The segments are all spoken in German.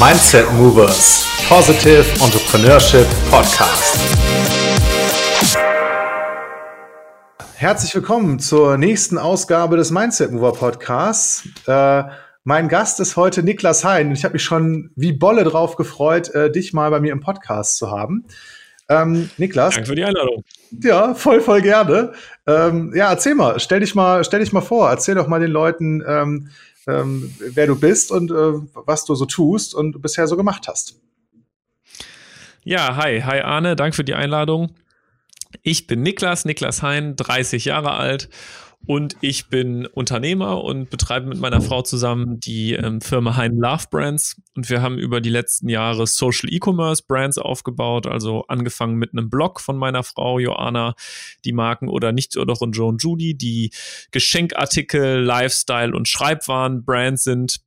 Mindset Movers Positive Entrepreneurship Podcast. Herzlich willkommen zur nächsten Ausgabe des Mindset Mover Podcasts. Äh, mein Gast ist heute Niklas Hein. Ich habe mich schon wie Bolle drauf gefreut, äh, dich mal bei mir im Podcast zu haben. Ähm, Niklas. Danke für die Einladung. Ja, voll, voll gerne. Ähm, ja, erzähl mal, stell dich mal, stell dich mal vor, erzähl doch mal den Leuten, ähm, ähm, wer du bist und äh, was du so tust und bisher so gemacht hast. Ja, hi, hi Arne, danke für die Einladung. Ich bin Niklas, Niklas Hein, 30 Jahre alt und ich bin Unternehmer und betreibe mit meiner Frau zusammen die ähm, Firma Hein Love Brands. Und wir haben über die letzten Jahre Social E-Commerce Brands aufgebaut, also angefangen mit einem Blog von meiner Frau Joanna, die Marken oder nicht oder und Joan Judy, die Geschenkartikel, Lifestyle und Schreibwaren Brands sind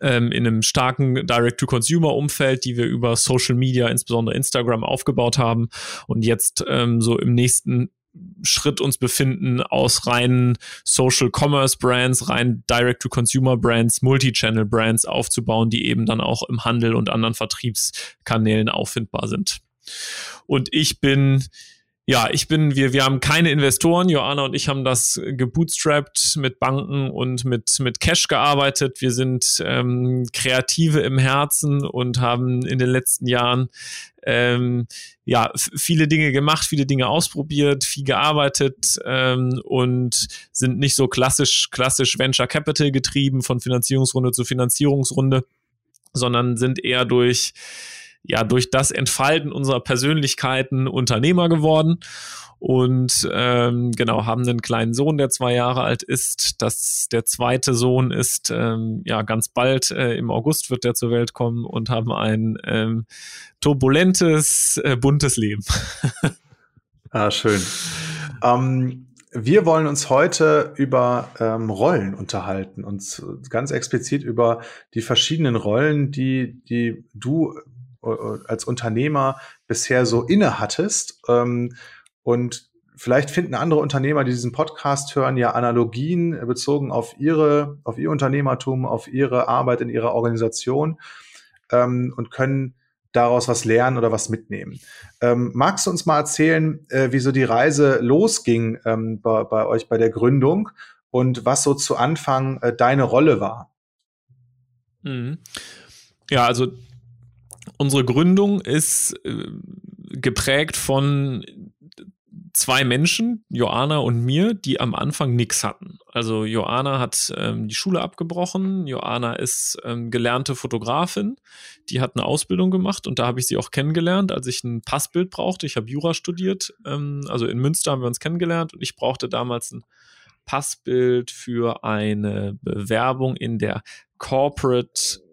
ähm, in einem starken Direct-to-Consumer-Umfeld, die wir über Social Media, insbesondere Instagram, aufgebaut haben und jetzt ähm, so im nächsten Schritt uns befinden, aus reinen Social Commerce Brands, rein Direct-to-Consumer Brands, Multi-Channel Brands aufzubauen, die eben dann auch im Handel und anderen Vertriebskanälen auffindbar sind. Und ich bin ja, ich bin, wir, wir haben keine Investoren. Joanna und ich haben das gebootstrapped mit Banken und mit, mit Cash gearbeitet. Wir sind ähm, Kreative im Herzen und haben in den letzten Jahren ähm, ja, viele Dinge gemacht, viele Dinge ausprobiert, viel gearbeitet ähm, und sind nicht so klassisch, klassisch Venture Capital getrieben von Finanzierungsrunde zu Finanzierungsrunde, sondern sind eher durch ja durch das Entfalten unserer Persönlichkeiten Unternehmer geworden und ähm, genau haben einen kleinen Sohn, der zwei Jahre alt ist. Das der zweite Sohn ist ähm, ja ganz bald äh, im August wird der zur Welt kommen und haben ein ähm, turbulentes, äh, buntes Leben. ah, schön. Ähm, wir wollen uns heute über ähm, Rollen unterhalten und ganz explizit über die verschiedenen Rollen, die, die du als Unternehmer bisher so inne hattest. Ähm, und vielleicht finden andere Unternehmer, die diesen Podcast hören, ja Analogien bezogen auf ihre, auf ihr Unternehmertum, auf ihre Arbeit in ihrer Organisation ähm, und können daraus was lernen oder was mitnehmen. Ähm, magst du uns mal erzählen, äh, wie so die Reise losging bei, bei, euch bei der Gründung und was so zu Anfang äh, deine Rolle war? Mhm. Ja, also unsere Gründung ist äh, geprägt von zwei Menschen, Joanna und mir, die am Anfang nichts hatten. Also Joanna hat ähm, die Schule abgebrochen, Joanna ist ähm, gelernte Fotografin, die hat eine Ausbildung gemacht und da habe ich sie auch kennengelernt, als ich ein Passbild brauchte. Ich habe Jura studiert, ähm, also in Münster haben wir uns kennengelernt und ich brauchte damals ein Passbild für eine Bewerbung in der Corporate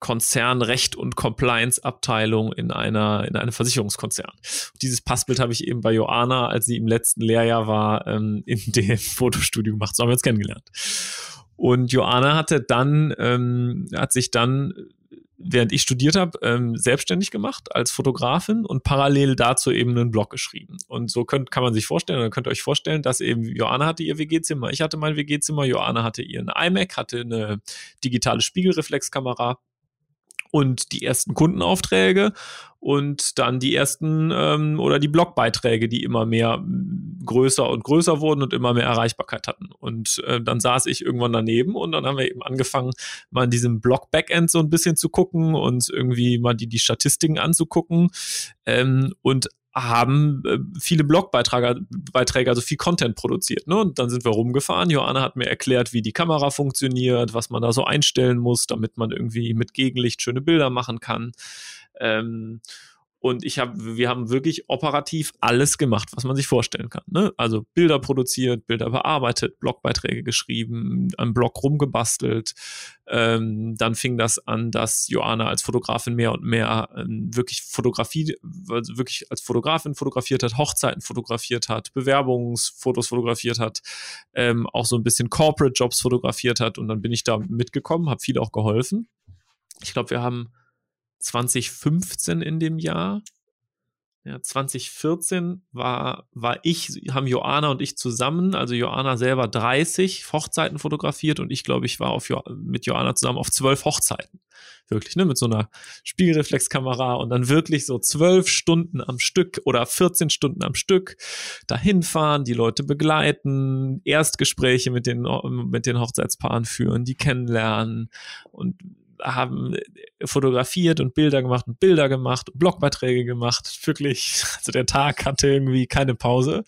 Konzernrecht und Compliance Abteilung in einer in einem Versicherungskonzern. Und dieses Passbild habe ich eben bei Joanna, als sie im letzten Lehrjahr war, ähm, in dem Fotostudio gemacht. So haben wir uns kennengelernt. Und Joanna hatte dann ähm, hat sich dann während ich studiert habe, ähm, selbstständig gemacht als Fotografin und parallel dazu eben einen Blog geschrieben. Und so könnt, kann man sich vorstellen, oder könnt ihr euch vorstellen, dass eben Joanna hatte ihr WG-Zimmer, ich hatte mein WG-Zimmer, Joanna hatte ihren iMac, hatte eine digitale Spiegelreflexkamera und die ersten Kundenaufträge und dann die ersten ähm, oder die Blogbeiträge, die immer mehr größer und größer wurden und immer mehr Erreichbarkeit hatten. Und äh, dann saß ich irgendwann daneben und dann haben wir eben angefangen, mal in diesem Blog-Backend so ein bisschen zu gucken und irgendwie mal die, die Statistiken anzugucken. Ähm, und haben äh, viele Blogbeiträge, Beiträge, also viel Content produziert. Ne? Und dann sind wir rumgefahren. Joanna hat mir erklärt, wie die Kamera funktioniert, was man da so einstellen muss, damit man irgendwie mit Gegenlicht schöne Bilder machen kann. Ähm, und ich habe, wir haben wirklich operativ alles gemacht, was man sich vorstellen kann. Ne? Also Bilder produziert, Bilder bearbeitet, Blogbeiträge geschrieben, am Blog rumgebastelt. Ähm, dann fing das an, dass Joanna als Fotografin mehr und mehr ähm, wirklich Fotografie, also wirklich als Fotografin fotografiert hat, Hochzeiten fotografiert hat, Bewerbungsfotos fotografiert hat, ähm, auch so ein bisschen Corporate Jobs fotografiert hat. Und dann bin ich da mitgekommen, habe viel auch geholfen. Ich glaube, wir haben 2015 in dem Jahr ja, 2014 war, war ich, haben Joanna und ich zusammen, also Joanna selber 30 Hochzeiten fotografiert und ich glaube, ich war auf, mit Joanna zusammen auf zwölf Hochzeiten. Wirklich, ne, mit so einer Spiegelreflexkamera und dann wirklich so zwölf Stunden am Stück oder 14 Stunden am Stück dahin fahren, die Leute begleiten, Erstgespräche mit den, mit den Hochzeitspaaren führen, die kennenlernen und haben fotografiert und Bilder gemacht und Bilder gemacht und Blogbeiträge gemacht. Wirklich, also der Tag hatte irgendwie keine Pause.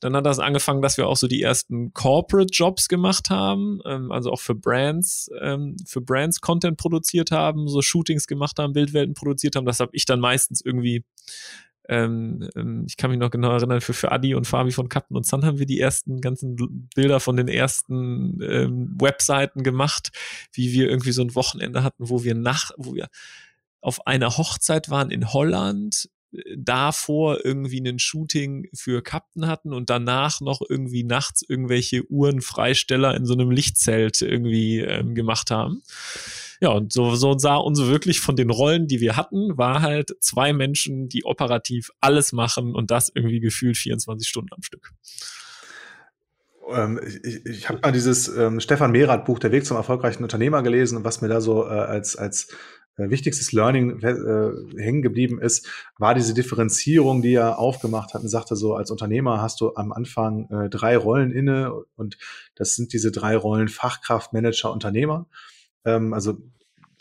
Dann hat das angefangen, dass wir auch so die ersten Corporate Jobs gemacht haben, ähm, also auch für Brands, ähm, für Brands Content produziert haben, so Shootings gemacht haben, Bildwelten produziert haben. Das habe ich dann meistens irgendwie ähm, ähm, ich kann mich noch genau erinnern, für, für Adi und Fabi von Captain und Sun haben wir die ersten ganzen Bilder von den ersten ähm, Webseiten gemacht, wie wir irgendwie so ein Wochenende hatten, wo wir nach, wo wir auf einer Hochzeit waren in Holland, äh, davor irgendwie ein Shooting für Captain hatten und danach noch irgendwie nachts irgendwelche Uhrenfreisteller in so einem Lichtzelt irgendwie ähm, gemacht haben. Ja, und so, so sah uns wirklich von den Rollen, die wir hatten, war halt zwei Menschen, die operativ alles machen und das irgendwie gefühlt 24 Stunden am Stück. Ähm, ich ich habe mal dieses ähm, Stefan Mehrath Buch Der Weg zum erfolgreichen Unternehmer gelesen und was mir da so äh, als, als äh, wichtigstes Learning äh, hängen geblieben ist, war diese Differenzierung, die er aufgemacht hat und sagte so, als Unternehmer hast du am Anfang äh, drei Rollen inne und das sind diese drei Rollen Fachkraft, Manager, Unternehmer. Ähm, also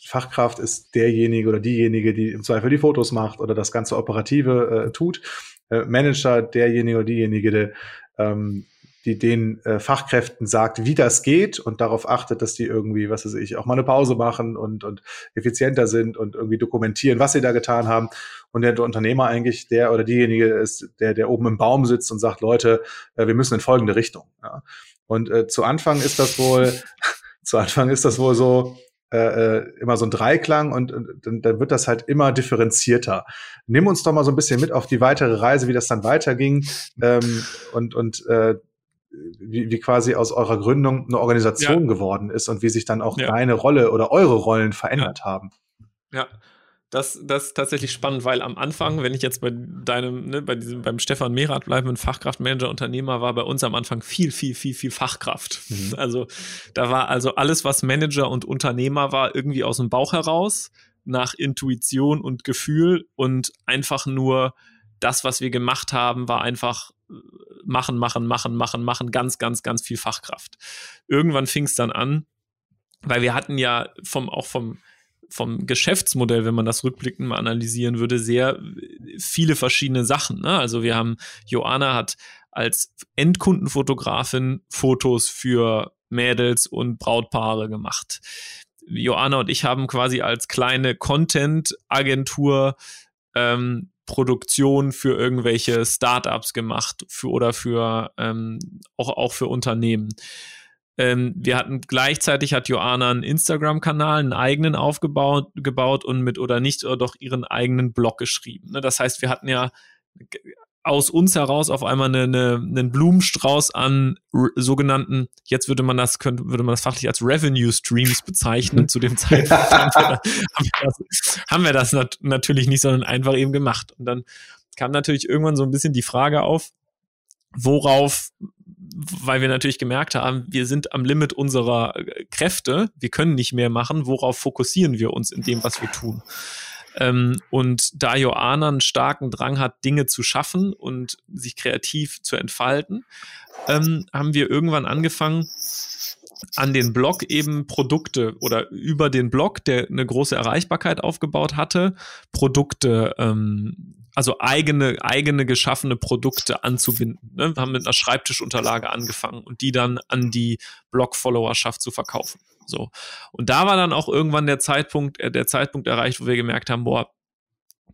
Fachkraft ist derjenige oder diejenige, die im Zweifel die Fotos macht oder das ganze Operative äh, tut. Äh, Manager derjenige oder diejenige, der, ähm, die den äh, Fachkräften sagt, wie das geht und darauf achtet, dass die irgendwie, was weiß ich, auch mal eine Pause machen und, und effizienter sind und irgendwie dokumentieren, was sie da getan haben. Und der Unternehmer eigentlich der oder diejenige ist, der, der oben im Baum sitzt und sagt, Leute, äh, wir müssen in folgende Richtung. Ja. Und äh, zu Anfang ist das wohl zu Anfang ist das wohl so äh, äh, immer so ein Dreiklang und, und dann, dann wird das halt immer differenzierter. Nimm uns doch mal so ein bisschen mit auf die weitere Reise, wie das dann weiterging ähm, und, und äh, wie, wie quasi aus eurer Gründung eine Organisation ja. geworden ist und wie sich dann auch ja. deine Rolle oder eure Rollen verändert ja. haben. Ja, das, das ist tatsächlich spannend, weil am Anfang, wenn ich jetzt bei deinem, ne, bei diesem, beim Stefan Mehrath bleibe, ein Fachkraftmanager, Unternehmer, war bei uns am Anfang viel, viel, viel, viel Fachkraft. Mhm. Also da war also alles, was Manager und Unternehmer war, irgendwie aus dem Bauch heraus, nach Intuition und Gefühl und einfach nur das, was wir gemacht haben, war einfach äh, machen, machen, machen, machen, machen, ganz, ganz, ganz viel Fachkraft. Irgendwann fing es dann an, weil wir hatten ja vom, auch vom, vom Geschäftsmodell, wenn man das rückblickend mal analysieren würde, sehr viele verschiedene Sachen. Ne? Also wir haben, Joanna hat als Endkundenfotografin Fotos für Mädels und Brautpaare gemacht. Joanna und ich haben quasi als kleine Content-Agentur ähm, Produktion für irgendwelche Startups gemacht für, oder für ähm, auch, auch für Unternehmen. Ähm, wir hatten gleichzeitig hat Joanna einen Instagram-Kanal, einen eigenen aufgebaut gebaut und mit oder nicht oder doch ihren eigenen Blog geschrieben. Ne? Das heißt, wir hatten ja aus uns heraus auf einmal eine, eine, einen Blumenstrauß an sogenannten, jetzt würde man das, könnte, würde man das fachlich als Revenue Streams bezeichnen. Zu dem Zeitpunkt haben wir, haben wir das, haben wir das nat natürlich nicht, sondern einfach eben gemacht. Und dann kam natürlich irgendwann so ein bisschen die Frage auf, worauf weil wir natürlich gemerkt haben, wir sind am Limit unserer äh, Kräfte, wir können nicht mehr machen, worauf fokussieren wir uns in dem, was wir tun. Ähm, und da Joanna einen starken Drang hat, Dinge zu schaffen und sich kreativ zu entfalten, ähm, haben wir irgendwann angefangen, an den Blog eben Produkte oder über den Blog, der eine große Erreichbarkeit aufgebaut hatte, Produkte ähm, also eigene, eigene geschaffene Produkte anzubinden. Ne? Wir haben mit einer Schreibtischunterlage angefangen und die dann an die Blog-Followerschaft zu verkaufen. So. Und da war dann auch irgendwann der Zeitpunkt, äh, der Zeitpunkt erreicht, wo wir gemerkt haben, boah,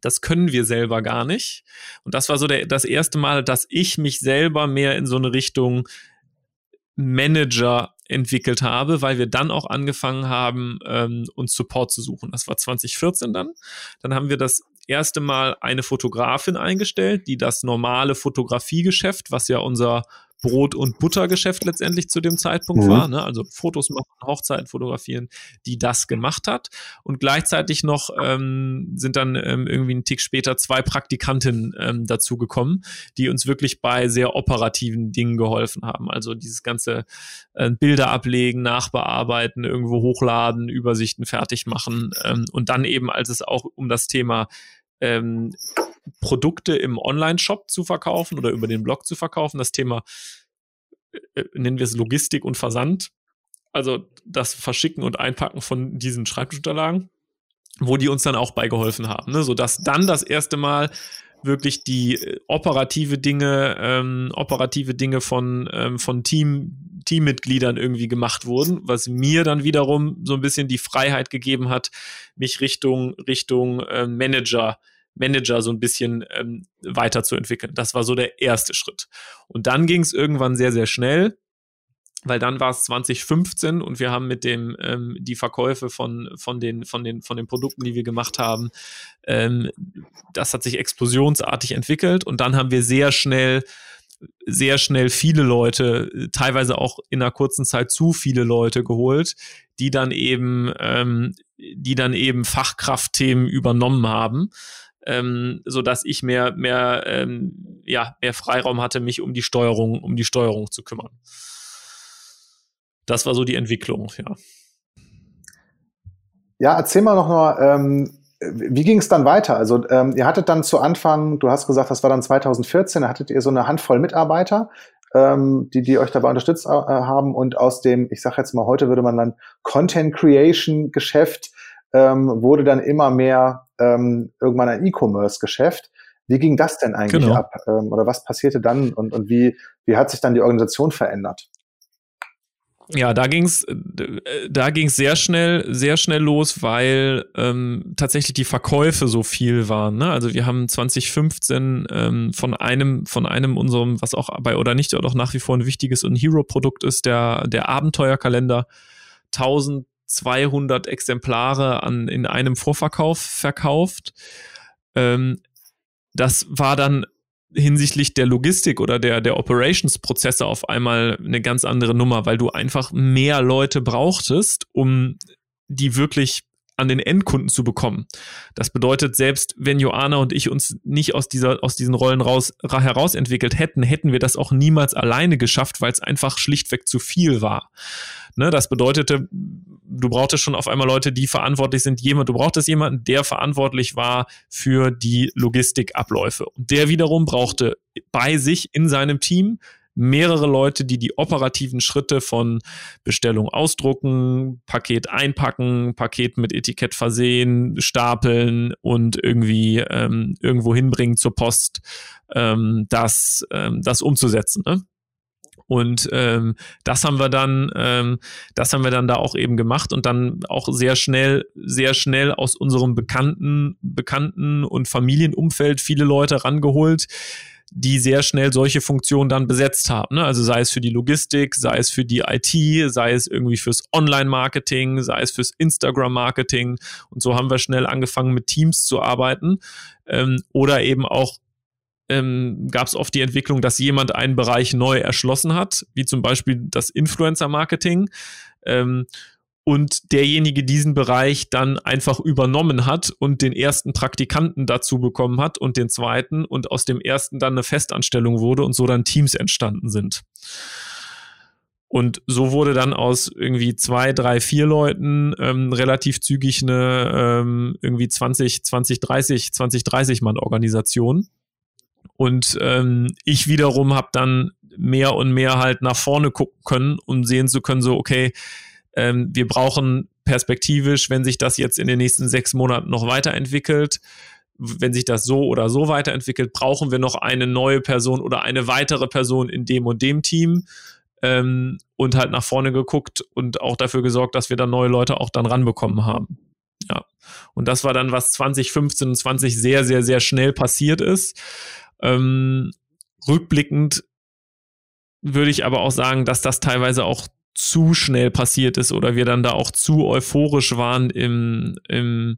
das können wir selber gar nicht. Und das war so der, das erste Mal, dass ich mich selber mehr in so eine Richtung Manager entwickelt habe, weil wir dann auch angefangen haben, ähm, uns Support zu suchen. Das war 2014 dann. Dann haben wir das erste Mal eine Fotografin eingestellt, die das normale Fotografiegeschäft, was ja unser Brot- und Buttergeschäft letztendlich zu dem Zeitpunkt mhm. war, ne? also Fotos machen, Hochzeiten fotografieren, die das gemacht hat. Und gleichzeitig noch ähm, sind dann ähm, irgendwie einen Tick später zwei Praktikantinnen ähm, dazu gekommen, die uns wirklich bei sehr operativen Dingen geholfen haben. Also dieses ganze äh, Bilder ablegen, nachbearbeiten, irgendwo hochladen, Übersichten fertig machen ähm, und dann eben, als es auch um das Thema ähm, Produkte im Online-Shop zu verkaufen oder über den Blog zu verkaufen. Das Thema, äh, nennen wir es Logistik und Versand. Also das Verschicken und Einpacken von diesen Schreibtischunterlagen, wo die uns dann auch beigeholfen haben, ne? sodass dann das erste Mal wirklich die äh, operative Dinge, ähm, operative Dinge von, ähm, von Team, Teammitgliedern irgendwie gemacht wurden, was mir dann wiederum so ein bisschen die Freiheit gegeben hat, mich Richtung, Richtung äh, Manager Manager so ein bisschen ähm, weiterzuentwickeln. Das war so der erste Schritt. Und dann ging es irgendwann sehr, sehr schnell, weil dann war es 2015 und wir haben mit dem ähm, die Verkäufe von von den von den von den Produkten, die wir gemacht haben, ähm, das hat sich explosionsartig entwickelt und dann haben wir sehr schnell sehr schnell viele Leute, teilweise auch in einer kurzen Zeit zu viele Leute geholt, die dann eben, ähm, die dann eben Fachkraftthemen übernommen haben ähm, so dass ich mehr mehr ähm, ja mehr Freiraum hatte, mich um die Steuerung um die Steuerung zu kümmern. Das war so die Entwicklung, ja. Ja, erzähl mal noch mal, ähm, wie ging es dann weiter? Also ähm, ihr hattet dann zu Anfang, du hast gesagt, das war dann 2014, da hattet ihr so eine Handvoll Mitarbeiter, ähm, die, die euch dabei unterstützt äh, haben und aus dem, ich sage jetzt mal, heute würde man dann Content Creation Geschäft ähm, wurde dann immer mehr ähm, irgendwann ein E-Commerce-Geschäft. Wie ging das denn eigentlich genau. ab? Ähm, oder was passierte dann und, und wie, wie hat sich dann die Organisation verändert? Ja, da ging's, da ging's sehr schnell, sehr schnell los, weil ähm, tatsächlich die Verkäufe so viel waren. Ne? Also wir haben 2015 ähm, von einem, von einem unserem, was auch bei oder nicht oder auch nach wie vor ein wichtiges und Hero-Produkt ist, der der Abenteuerkalender, 1000 200 Exemplare an, in einem Vorverkauf verkauft. Ähm, das war dann hinsichtlich der Logistik oder der, der Operations-Prozesse auf einmal eine ganz andere Nummer, weil du einfach mehr Leute brauchtest, um die wirklich an den Endkunden zu bekommen. Das bedeutet, selbst wenn Joana und ich uns nicht aus dieser, aus diesen Rollen raus, herausentwickelt hätten, hätten wir das auch niemals alleine geschafft, weil es einfach schlichtweg zu viel war. Ne, das bedeutete, du brauchtest schon auf einmal Leute, die verantwortlich sind. Jemand, du brauchtest jemanden, der verantwortlich war für die Logistikabläufe. Und der wiederum brauchte bei sich in seinem Team mehrere Leute, die die operativen Schritte von Bestellung ausdrucken, Paket einpacken, Paket mit Etikett versehen, stapeln und irgendwie ähm, irgendwo hinbringen zur Post, ähm, das, ähm, das umzusetzen. Ne? Und ähm, das haben wir dann, ähm, das haben wir dann da auch eben gemacht und dann auch sehr schnell, sehr schnell aus unserem bekannten, bekannten und Familienumfeld viele Leute rangeholt, die sehr schnell solche Funktionen dann besetzt haben. Ne? Also sei es für die Logistik, sei es für die IT, sei es irgendwie fürs Online-Marketing, sei es fürs Instagram-Marketing. Und so haben wir schnell angefangen, mit Teams zu arbeiten. Ähm, oder eben auch ähm, gab es oft die Entwicklung, dass jemand einen Bereich neu erschlossen hat, wie zum Beispiel das Influencer-Marketing. Ähm, und derjenige diesen Bereich dann einfach übernommen hat und den ersten Praktikanten dazu bekommen hat und den zweiten und aus dem ersten dann eine Festanstellung wurde und so dann Teams entstanden sind. Und so wurde dann aus irgendwie zwei, drei, vier Leuten ähm, relativ zügig eine ähm, irgendwie 20, 20, 30, 20, 30 Mann Organisation. Und ähm, ich wiederum habe dann mehr und mehr halt nach vorne gucken können, um sehen zu können, so, okay, ähm, wir brauchen perspektivisch, wenn sich das jetzt in den nächsten sechs Monaten noch weiterentwickelt, wenn sich das so oder so weiterentwickelt, brauchen wir noch eine neue Person oder eine weitere Person in dem und dem Team ähm, und halt nach vorne geguckt und auch dafür gesorgt, dass wir dann neue Leute auch dann ranbekommen haben. Ja. Und das war dann, was 2015 und 20 sehr, sehr, sehr schnell passiert ist. Ähm, rückblickend würde ich aber auch sagen, dass das teilweise auch zu schnell passiert ist oder wir dann da auch zu euphorisch waren im, im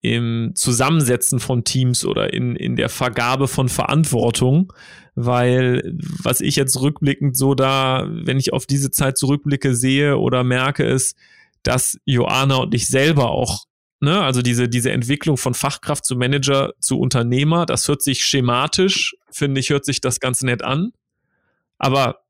im Zusammensetzen von Teams oder in, in der Vergabe von Verantwortung, weil was ich jetzt rückblickend so da, wenn ich auf diese Zeit zurückblicke, sehe oder merke, ist, dass Joanna und ich selber auch, ne, also diese, diese Entwicklung von Fachkraft zu Manager zu Unternehmer, das hört sich schematisch, finde ich, hört sich das ganz nett an. Aber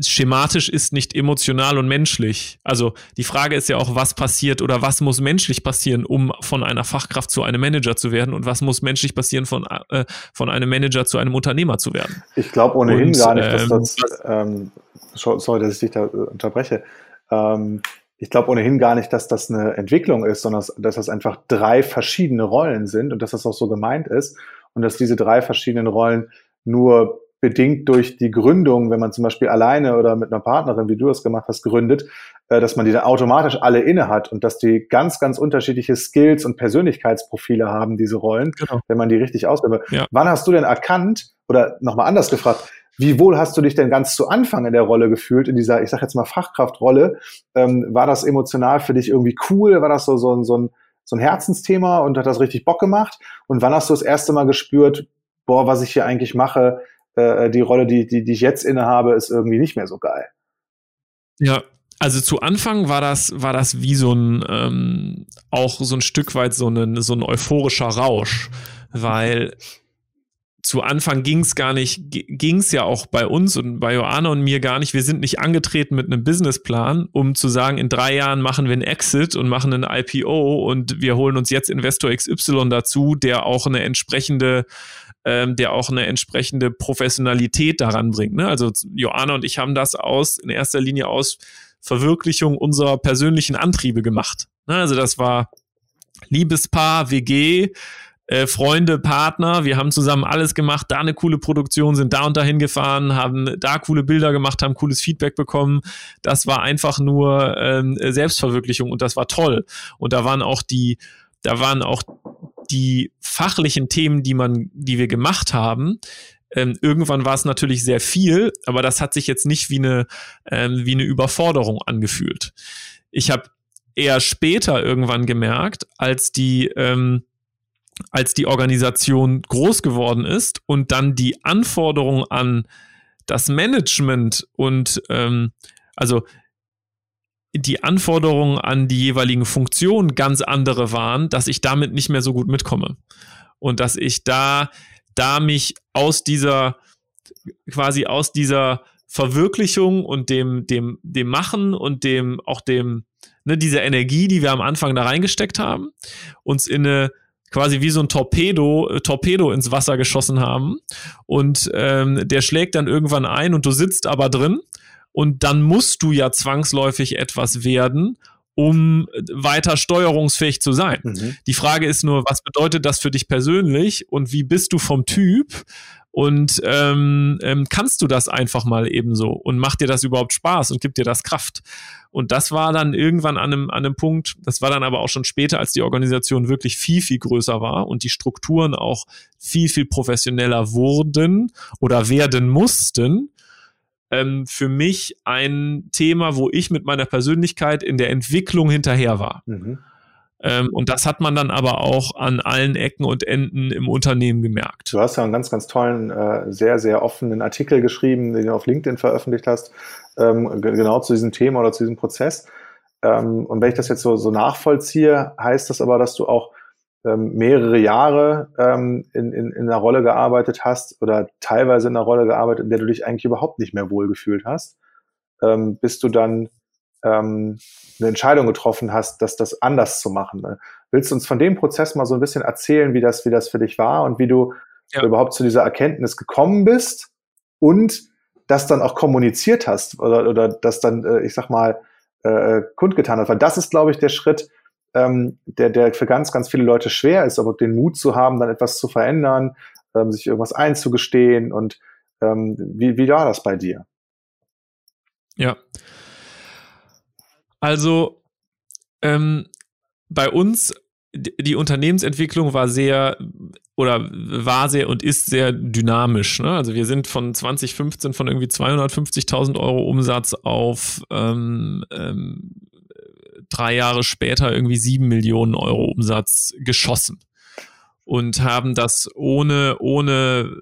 schematisch ist nicht emotional und menschlich. Also die Frage ist ja auch, was passiert oder was muss menschlich passieren, um von einer Fachkraft zu einem Manager zu werden und was muss menschlich passieren, von, äh, von einem Manager zu einem Unternehmer zu werden. Ich glaube ohnehin und, gar nicht, dass ähm, das, ähm, sorry, dass ich dich da unterbreche, ähm, ich glaube ohnehin gar nicht, dass das eine Entwicklung ist, sondern dass das einfach drei verschiedene Rollen sind und dass das auch so gemeint ist und dass diese drei verschiedenen Rollen nur bedingt durch die Gründung, wenn man zum Beispiel alleine oder mit einer Partnerin, wie du das gemacht hast, gründet, äh, dass man die dann automatisch alle inne hat und dass die ganz, ganz unterschiedliche Skills und Persönlichkeitsprofile haben, diese Rollen, genau. wenn man die richtig ausübt. Ja. Wann hast du denn erkannt, oder nochmal anders gefragt, wie wohl hast du dich denn ganz zu Anfang in der Rolle gefühlt, in dieser, ich sag jetzt mal, Fachkraftrolle? Ähm, war das emotional für dich irgendwie cool? War das so, so, ein, so, ein, so ein Herzensthema und hat das richtig Bock gemacht? Und wann hast du das erste Mal gespürt, boah, was ich hier eigentlich mache, äh, die Rolle, die, die, die ich jetzt innehabe, ist irgendwie nicht mehr so geil. Ja, also zu Anfang war das, war das wie so ein, ähm, auch so ein Stück weit so ein, so ein euphorischer Rausch, weil zu Anfang ging es gar nicht, ging es ja auch bei uns und bei Joanna und mir gar nicht. Wir sind nicht angetreten mit einem Businessplan, um zu sagen, in drei Jahren machen wir einen Exit und machen einen IPO und wir holen uns jetzt Investor XY dazu, der auch eine entsprechende ähm, der auch eine entsprechende Professionalität daran bringt. Ne? Also Joanna und ich haben das aus, in erster Linie aus Verwirklichung unserer persönlichen Antriebe gemacht. Ne? Also das war Liebespaar, WG, äh, Freunde, Partner, wir haben zusammen alles gemacht, da eine coole Produktion, sind da und dahin gefahren, haben da coole Bilder gemacht, haben cooles Feedback bekommen. Das war einfach nur ähm, Selbstverwirklichung und das war toll. Und da waren auch die, da waren auch die fachlichen Themen, die man, die wir gemacht haben, ähm, irgendwann war es natürlich sehr viel, aber das hat sich jetzt nicht wie eine, ähm, wie eine Überforderung angefühlt. Ich habe eher später irgendwann gemerkt, als die, ähm, als die Organisation groß geworden ist und dann die Anforderungen an das Management und ähm, also die Anforderungen an die jeweiligen Funktionen ganz andere waren, dass ich damit nicht mehr so gut mitkomme. Und dass ich da, da mich aus dieser, quasi aus dieser Verwirklichung und dem, dem, dem Machen und dem, auch dem, ne, dieser Energie, die wir am Anfang da reingesteckt haben, uns in eine, quasi wie so ein Torpedo, äh, Torpedo ins Wasser geschossen haben. Und ähm, der schlägt dann irgendwann ein und du sitzt aber drin und dann musst du ja zwangsläufig etwas werden, um weiter steuerungsfähig zu sein. Mhm. Die Frage ist nur, was bedeutet das für dich persönlich und wie bist du vom Typ? Und ähm, ähm, kannst du das einfach mal ebenso und macht dir das überhaupt Spaß und gibt dir das Kraft? Und das war dann irgendwann an einem, an einem Punkt, das war dann aber auch schon später, als die Organisation wirklich viel, viel größer war und die Strukturen auch viel, viel professioneller wurden oder werden mussten, ähm, für mich ein Thema, wo ich mit meiner Persönlichkeit in der Entwicklung hinterher war. Mhm. Ähm, und das hat man dann aber auch an allen Ecken und Enden im Unternehmen gemerkt. Du hast ja einen ganz, ganz tollen, äh, sehr, sehr offenen Artikel geschrieben, den du auf LinkedIn veröffentlicht hast, ähm, genau zu diesem Thema oder zu diesem Prozess. Ähm, und wenn ich das jetzt so, so nachvollziehe, heißt das aber, dass du auch ähm, mehrere Jahre ähm, in, in, in einer Rolle gearbeitet hast oder teilweise in einer Rolle gearbeitet, in der du dich eigentlich überhaupt nicht mehr wohlgefühlt hast, ähm, bis du dann ähm, eine Entscheidung getroffen hast, dass das anders zu machen. Ne? Willst du uns von dem Prozess mal so ein bisschen erzählen, wie das, wie das für dich war und wie du ja. überhaupt zu dieser Erkenntnis gekommen bist und das dann auch kommuniziert hast oder, oder das dann, äh, ich sag mal, äh, kundgetan hast? Weil das ist, glaube ich, der Schritt, ähm, der, der für ganz, ganz viele Leute schwer ist, aber den Mut zu haben, dann etwas zu verändern, ähm, sich irgendwas einzugestehen und ähm, wie, wie war das bei dir? Ja. Also ähm, bei uns, die Unternehmensentwicklung war sehr oder war sehr und ist sehr dynamisch. Ne? Also wir sind von 2015 von irgendwie 250.000 Euro Umsatz auf ähm, ähm, drei Jahre später irgendwie sieben Millionen Euro Umsatz geschossen und haben das ohne, ohne,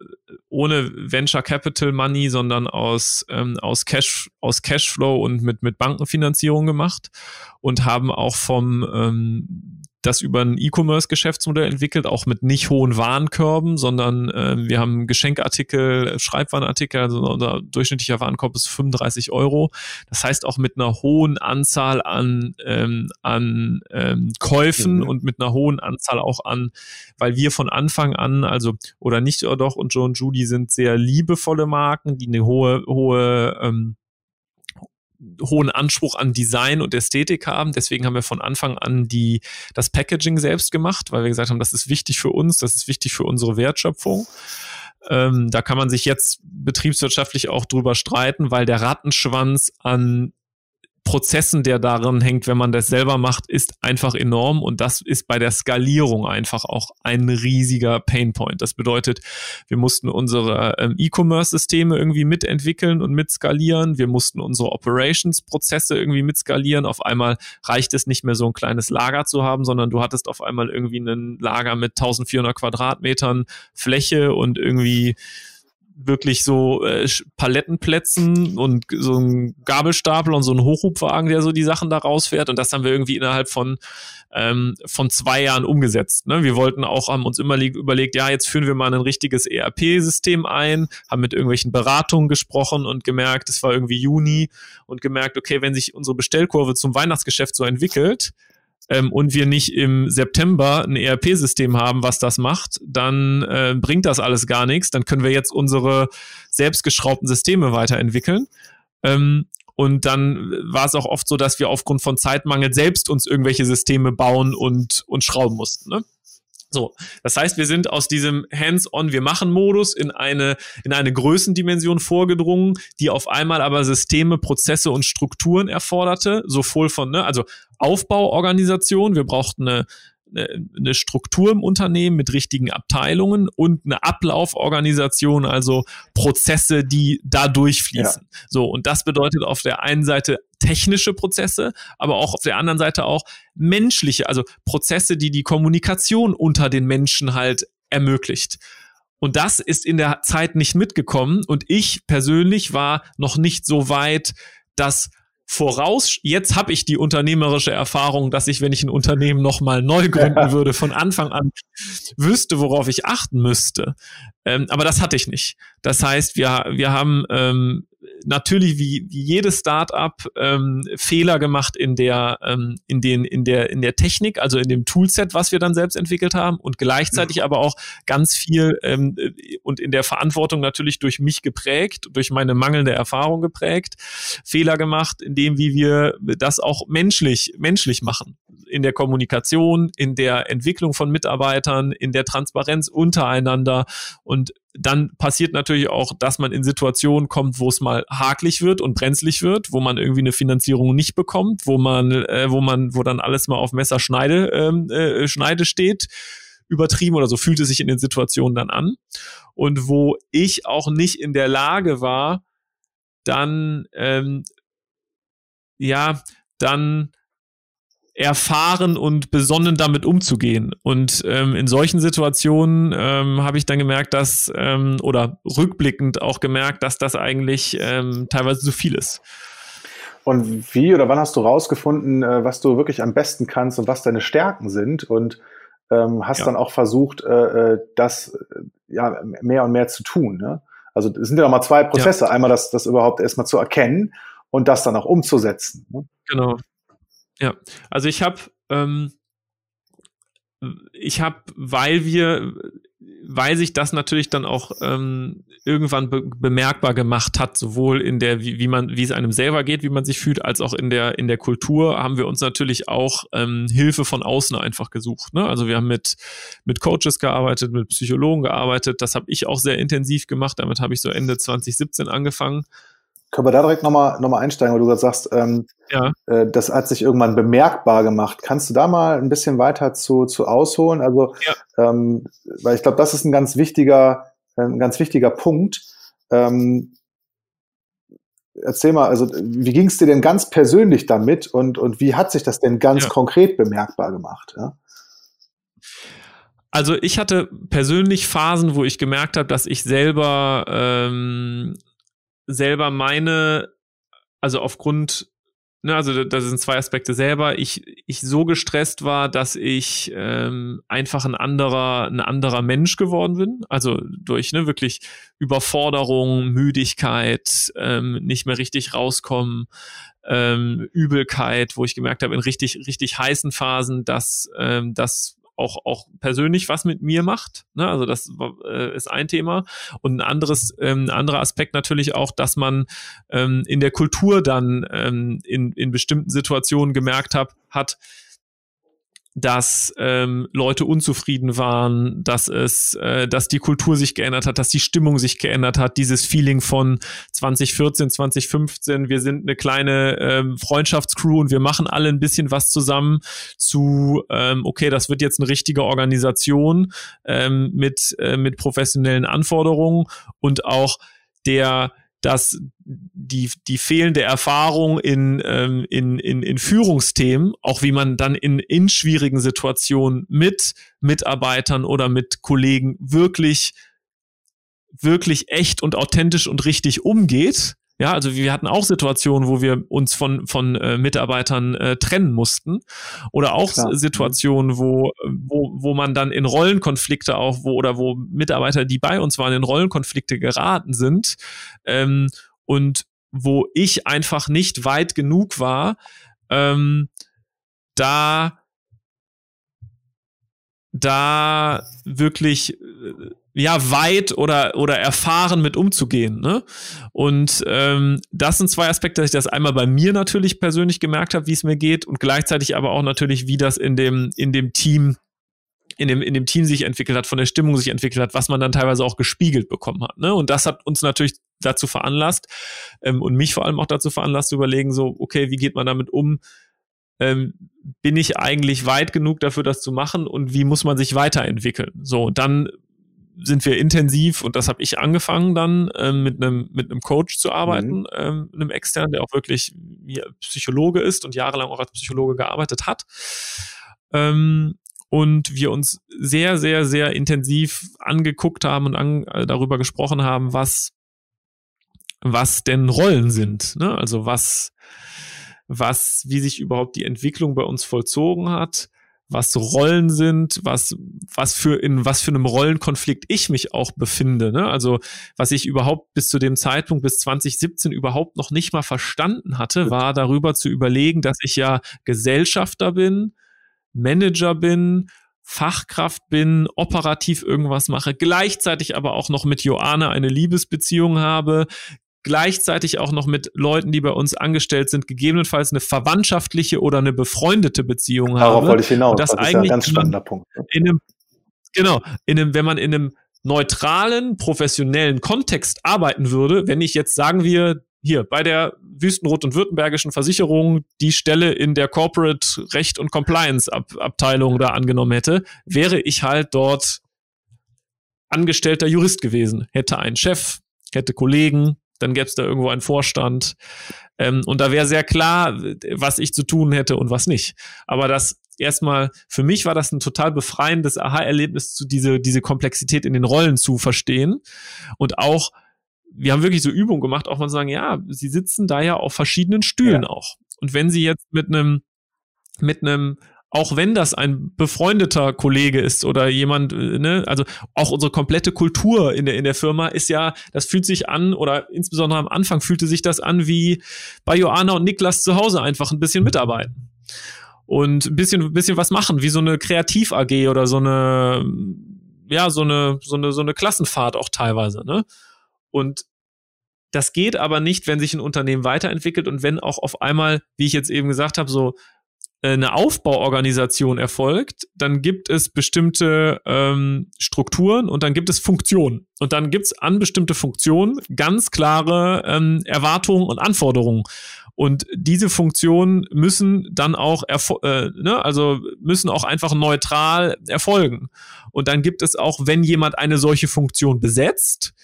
ohne Venture Capital Money, sondern aus, ähm, aus, Cash, aus Cashflow und mit, mit Bankenfinanzierung gemacht und haben auch vom ähm, das über ein E-Commerce-Geschäftsmodell entwickelt, auch mit nicht hohen Warenkörben, sondern äh, wir haben Geschenkartikel, Schreibwarenartikel, also unser durchschnittlicher Warenkorb ist 35 Euro. Das heißt auch mit einer hohen Anzahl an, ähm, an ähm, Käufen mhm. und mit einer hohen Anzahl auch an, weil wir von Anfang an, also oder nicht oder doch und Joe und Judy sind sehr liebevolle Marken, die eine hohe, hohe ähm, hohen Anspruch an Design und Ästhetik haben. Deswegen haben wir von Anfang an die, das Packaging selbst gemacht, weil wir gesagt haben, das ist wichtig für uns, das ist wichtig für unsere Wertschöpfung. Ähm, da kann man sich jetzt betriebswirtschaftlich auch drüber streiten, weil der Rattenschwanz an Prozessen, der darin hängt, wenn man das selber macht, ist einfach enorm und das ist bei der Skalierung einfach auch ein riesiger Painpoint. Das bedeutet, wir mussten unsere ähm, E-Commerce-Systeme irgendwie mitentwickeln und mitskalieren. Wir mussten unsere Operations-Prozesse irgendwie mitskalieren. Auf einmal reicht es nicht mehr so ein kleines Lager zu haben, sondern du hattest auf einmal irgendwie ein Lager mit 1400 Quadratmetern Fläche und irgendwie wirklich so äh, Palettenplätzen und so ein Gabelstapel und so ein Hochhubwagen, der so die Sachen da rausfährt. Und das haben wir irgendwie innerhalb von, ähm, von zwei Jahren umgesetzt. Ne? Wir wollten auch, haben uns immer überlegt, ja, jetzt führen wir mal ein richtiges ERP-System ein, haben mit irgendwelchen Beratungen gesprochen und gemerkt, es war irgendwie Juni und gemerkt, okay, wenn sich unsere Bestellkurve zum Weihnachtsgeschäft so entwickelt, ähm, und wir nicht im September ein ERP-System haben, was das macht, dann äh, bringt das alles gar nichts. Dann können wir jetzt unsere selbstgeschraubten Systeme weiterentwickeln. Ähm, und dann war es auch oft so, dass wir aufgrund von Zeitmangel selbst uns irgendwelche Systeme bauen und, und schrauben mussten. Ne? So, das heißt, wir sind aus diesem Hands-on, wir machen Modus in eine, in eine Größendimension vorgedrungen, die auf einmal aber Systeme, Prozesse und Strukturen erforderte, sowohl von, ne, also Aufbauorganisation, wir brauchten eine, eine Struktur im Unternehmen mit richtigen Abteilungen und eine Ablauforganisation, also Prozesse, die da durchfließen. Ja. So, und das bedeutet auf der einen Seite technische Prozesse, aber auch auf der anderen Seite auch menschliche, also Prozesse, die die Kommunikation unter den Menschen halt ermöglicht. Und das ist in der Zeit nicht mitgekommen und ich persönlich war noch nicht so weit, dass voraus, jetzt habe ich die unternehmerische Erfahrung, dass ich, wenn ich ein Unternehmen nochmal neu gründen ja. würde, von Anfang an wüsste, worauf ich achten müsste. Ähm, aber das hatte ich nicht. Das heißt, wir, wir haben ähm, natürlich wie, wie jedes Startup ähm, Fehler gemacht in der, ähm, in, den, in, der, in der Technik, also in dem Toolset, was wir dann selbst entwickelt haben und gleichzeitig ja. aber auch ganz viel ähm, und in der Verantwortung natürlich durch mich geprägt, durch meine mangelnde Erfahrung geprägt, Fehler gemacht, in dem, wie wir das auch menschlich, menschlich machen. In der Kommunikation, in der Entwicklung von Mitarbeitern, in der Transparenz untereinander und dann passiert natürlich auch, dass man in Situationen kommt, wo es mal haklig wird und brenzlig wird, wo man irgendwie eine Finanzierung nicht bekommt, wo man, äh, wo man, wo dann alles mal auf Messerschneide ähm, äh, Schneide steht, übertrieben oder so fühlt es sich in den Situationen dann an. Und wo ich auch nicht in der Lage war, dann ähm, ja, dann erfahren und besonnen damit umzugehen. Und ähm, in solchen Situationen ähm, habe ich dann gemerkt, dass, ähm, oder rückblickend auch gemerkt, dass das eigentlich ähm, teilweise zu viel ist. Und wie oder wann hast du rausgefunden, äh, was du wirklich am besten kannst und was deine Stärken sind? Und ähm, hast ja. dann auch versucht, äh, äh das äh, ja mehr und mehr zu tun. Ne? Also es sind ja nochmal zwei Prozesse. Ja. Einmal das, das überhaupt erstmal zu erkennen und das dann auch umzusetzen. Ne? Genau. Ja, also ich habe, ähm, ich habe, weil wir, weil sich das natürlich dann auch ähm, irgendwann be bemerkbar gemacht hat, sowohl in der, wie, wie man, wie es einem selber geht, wie man sich fühlt, als auch in der in der Kultur, haben wir uns natürlich auch ähm, Hilfe von außen einfach gesucht. Ne? Also wir haben mit mit Coaches gearbeitet, mit Psychologen gearbeitet. Das habe ich auch sehr intensiv gemacht. Damit habe ich so Ende 2017 angefangen können wir da direkt nochmal noch mal einsteigen, weil du gerade sagst, ähm, ja. äh, das hat sich irgendwann bemerkbar gemacht. Kannst du da mal ein bisschen weiter zu, zu ausholen? Also, ja. ähm, weil ich glaube, das ist ein ganz wichtiger, ein ganz wichtiger Punkt. Ähm, erzähl mal, also wie ging es dir denn ganz persönlich damit und, und wie hat sich das denn ganz ja. konkret bemerkbar gemacht? Ja? Also ich hatte persönlich Phasen, wo ich gemerkt habe, dass ich selber ähm, selber meine, also aufgrund Ne, also das sind zwei Aspekte selber. Ich, ich so gestresst war, dass ich ähm, einfach ein anderer, ein anderer Mensch geworden bin. Also durch ne, wirklich Überforderung, Müdigkeit, ähm, nicht mehr richtig rauskommen, ähm, Übelkeit, wo ich gemerkt habe, in richtig, richtig heißen Phasen, dass ähm, das auch, auch persönlich was mit mir macht. Ne? Also das äh, ist ein Thema. Und ein anderes, ähm, anderer Aspekt natürlich auch, dass man ähm, in der Kultur dann ähm, in, in bestimmten Situationen gemerkt hab, hat, dass ähm, Leute unzufrieden waren, dass es, äh, dass die Kultur sich geändert hat, dass die Stimmung sich geändert hat, dieses Feeling von 2014, 2015, wir sind eine kleine ähm, Freundschaftscrew und wir machen alle ein bisschen was zusammen zu, ähm, okay, das wird jetzt eine richtige Organisation ähm, mit, äh, mit professionellen Anforderungen und auch der dass die, die fehlende Erfahrung in, ähm, in, in, in Führungsthemen, auch wie man dann in, in schwierigen Situationen mit Mitarbeitern oder mit Kollegen wirklich, wirklich echt und authentisch und richtig umgeht, ja, also wir hatten auch Situationen, wo wir uns von, von äh, Mitarbeitern äh, trennen mussten. Oder auch Klar. Situationen, wo, wo, wo man dann in Rollenkonflikte auch, wo, oder wo Mitarbeiter, die bei uns waren, in Rollenkonflikte geraten sind. Ähm, und wo ich einfach nicht weit genug war, ähm, da da wirklich äh, ja weit oder oder erfahren mit umzugehen. Ne? Und ähm, das sind zwei Aspekte, dass ich das einmal bei mir natürlich persönlich gemerkt habe, wie es mir geht, und gleichzeitig aber auch natürlich, wie das in dem in dem Team in dem, in dem Team sich entwickelt hat, von der Stimmung sich entwickelt hat, was man dann teilweise auch gespiegelt bekommen hat. Ne? Und das hat uns natürlich dazu veranlasst ähm, und mich vor allem auch dazu veranlasst zu überlegen, so, okay, wie geht man damit um? Ähm, bin ich eigentlich weit genug dafür, das zu machen und wie muss man sich weiterentwickeln? So, dann sind wir intensiv und das habe ich angefangen dann ähm, mit einem mit einem Coach zu arbeiten, mhm. ähm, einem externen, der auch wirklich Psychologe ist und jahrelang auch als Psychologe gearbeitet hat. Ähm, und wir uns sehr, sehr, sehr intensiv angeguckt haben und an, äh, darüber gesprochen haben, was, was denn Rollen sind. Ne? Also was, was, wie sich überhaupt die Entwicklung bei uns vollzogen hat, was Rollen sind, was, was für, in was für einem Rollenkonflikt ich mich auch befinde. Ne? Also, was ich überhaupt bis zu dem Zeitpunkt, bis 2017 überhaupt noch nicht mal verstanden hatte, war darüber zu überlegen, dass ich ja Gesellschafter bin, Manager bin, Fachkraft bin, operativ irgendwas mache, gleichzeitig aber auch noch mit Joanne eine Liebesbeziehung habe, gleichzeitig auch noch mit Leuten, die bei uns angestellt sind, gegebenenfalls eine verwandtschaftliche oder eine befreundete Beziehung Darauf habe. wollte ich hinaus. das, das ist ein ganz spannender Punkt. In einem, genau, in einem, wenn man in einem neutralen, professionellen Kontext arbeiten würde, wenn ich jetzt sagen wir, hier bei der Wüstenrot und Württembergischen Versicherung die Stelle in der Corporate Recht und Compliance Ab Abteilung da angenommen hätte, wäre ich halt dort angestellter Jurist gewesen, hätte einen Chef, hätte Kollegen, dann gäbe es da irgendwo einen Vorstand. Ähm, und da wäre sehr klar, was ich zu tun hätte und was nicht. Aber das erstmal, für mich war das ein total befreiendes Aha-Erlebnis, zu diese, diese Komplexität in den Rollen zu verstehen. Und auch, wir haben wirklich so Übungen gemacht, auch mal zu sagen, ja, sie sitzen da ja auf verschiedenen Stühlen ja. auch. Und wenn sie jetzt mit einem, mit einem auch wenn das ein befreundeter Kollege ist oder jemand, äh, ne, also auch unsere komplette Kultur in der, in der Firma ist ja, das fühlt sich an, oder insbesondere am Anfang fühlte sich das an wie bei Joanna und Niklas zu Hause einfach ein bisschen mitarbeiten. Und ein bisschen, ein bisschen was machen, wie so eine Kreativ-AG oder so eine, ja, so eine, so eine, so eine Klassenfahrt auch teilweise, ne? Und das geht aber nicht, wenn sich ein Unternehmen weiterentwickelt und wenn auch auf einmal, wie ich jetzt eben gesagt habe, so eine Aufbauorganisation erfolgt, dann gibt es bestimmte ähm, Strukturen und dann gibt es Funktionen. Und dann gibt es an bestimmte Funktionen ganz klare ähm, Erwartungen und Anforderungen. Und diese Funktionen müssen dann auch, äh, ne, also müssen auch einfach neutral erfolgen. Und dann gibt es auch, wenn jemand eine solche Funktion besetzt,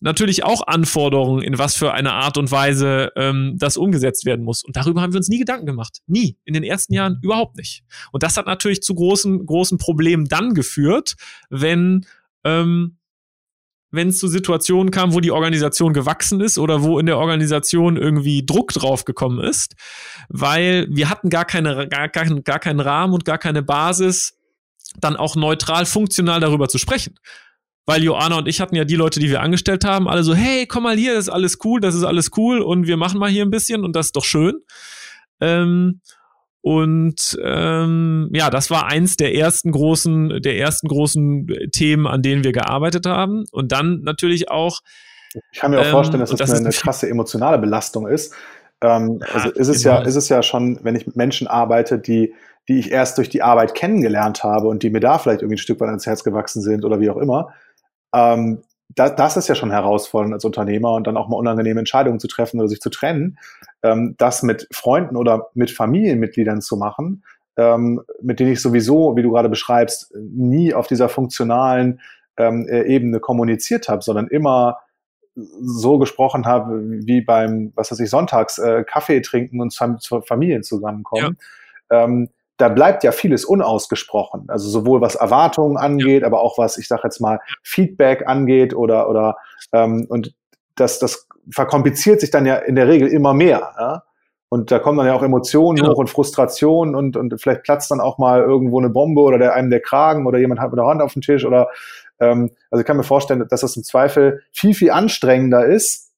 natürlich auch Anforderungen, in was für eine Art und Weise ähm, das umgesetzt werden muss. Und darüber haben wir uns nie Gedanken gemacht. Nie. In den ersten Jahren überhaupt nicht. Und das hat natürlich zu großen, großen Problemen dann geführt, wenn ähm, wenn es zu Situationen kam, wo die Organisation gewachsen ist oder wo in der Organisation irgendwie Druck drauf gekommen ist, weil wir hatten gar keine, gar, gar, gar keinen Rahmen und gar keine Basis, dann auch neutral funktional darüber zu sprechen. Weil Joanna und ich hatten ja die Leute, die wir angestellt haben, alle so, hey, komm mal hier, das ist alles cool, das ist alles cool und wir machen mal hier ein bisschen und das ist doch schön. Ähm, und ähm, ja, das war eins der ersten großen, der ersten großen Themen, an denen wir gearbeitet haben. Und dann natürlich auch. Ich kann mir auch ähm, vorstellen, dass das, das eine, eine krasse emotionale Belastung ist. Ähm, ja, also ist es genau. ja, ist es ja schon, wenn ich mit Menschen arbeite, die, die ich erst durch die Arbeit kennengelernt habe und die mir da vielleicht irgendwie ein Stück weit ans Herz gewachsen sind oder wie auch immer, ähm, da, das ist ja schon herausfordernd als Unternehmer und dann auch mal unangenehme Entscheidungen zu treffen oder sich zu trennen. Ähm, das mit Freunden oder mit Familienmitgliedern zu machen, ähm, mit denen ich sowieso, wie du gerade beschreibst, nie auf dieser funktionalen ähm, äh, Ebene kommuniziert habe, sondern immer so gesprochen habe, wie beim, was weiß ich, Sonntags äh, Kaffee trinken und zur Familien zusammenkommen. Ja. Ähm, da bleibt ja vieles unausgesprochen. Also sowohl was Erwartungen angeht, aber auch was, ich sage jetzt mal, Feedback angeht oder oder ähm, und das, das verkompliziert sich dann ja in der Regel immer mehr. Ja? Und da kommen dann ja auch Emotionen ja. hoch und Frustration und, und vielleicht platzt dann auch mal irgendwo eine Bombe oder der, einem der Kragen oder jemand hat mit der Hand auf den Tisch oder ähm, also ich kann mir vorstellen, dass das im Zweifel viel, viel anstrengender ist,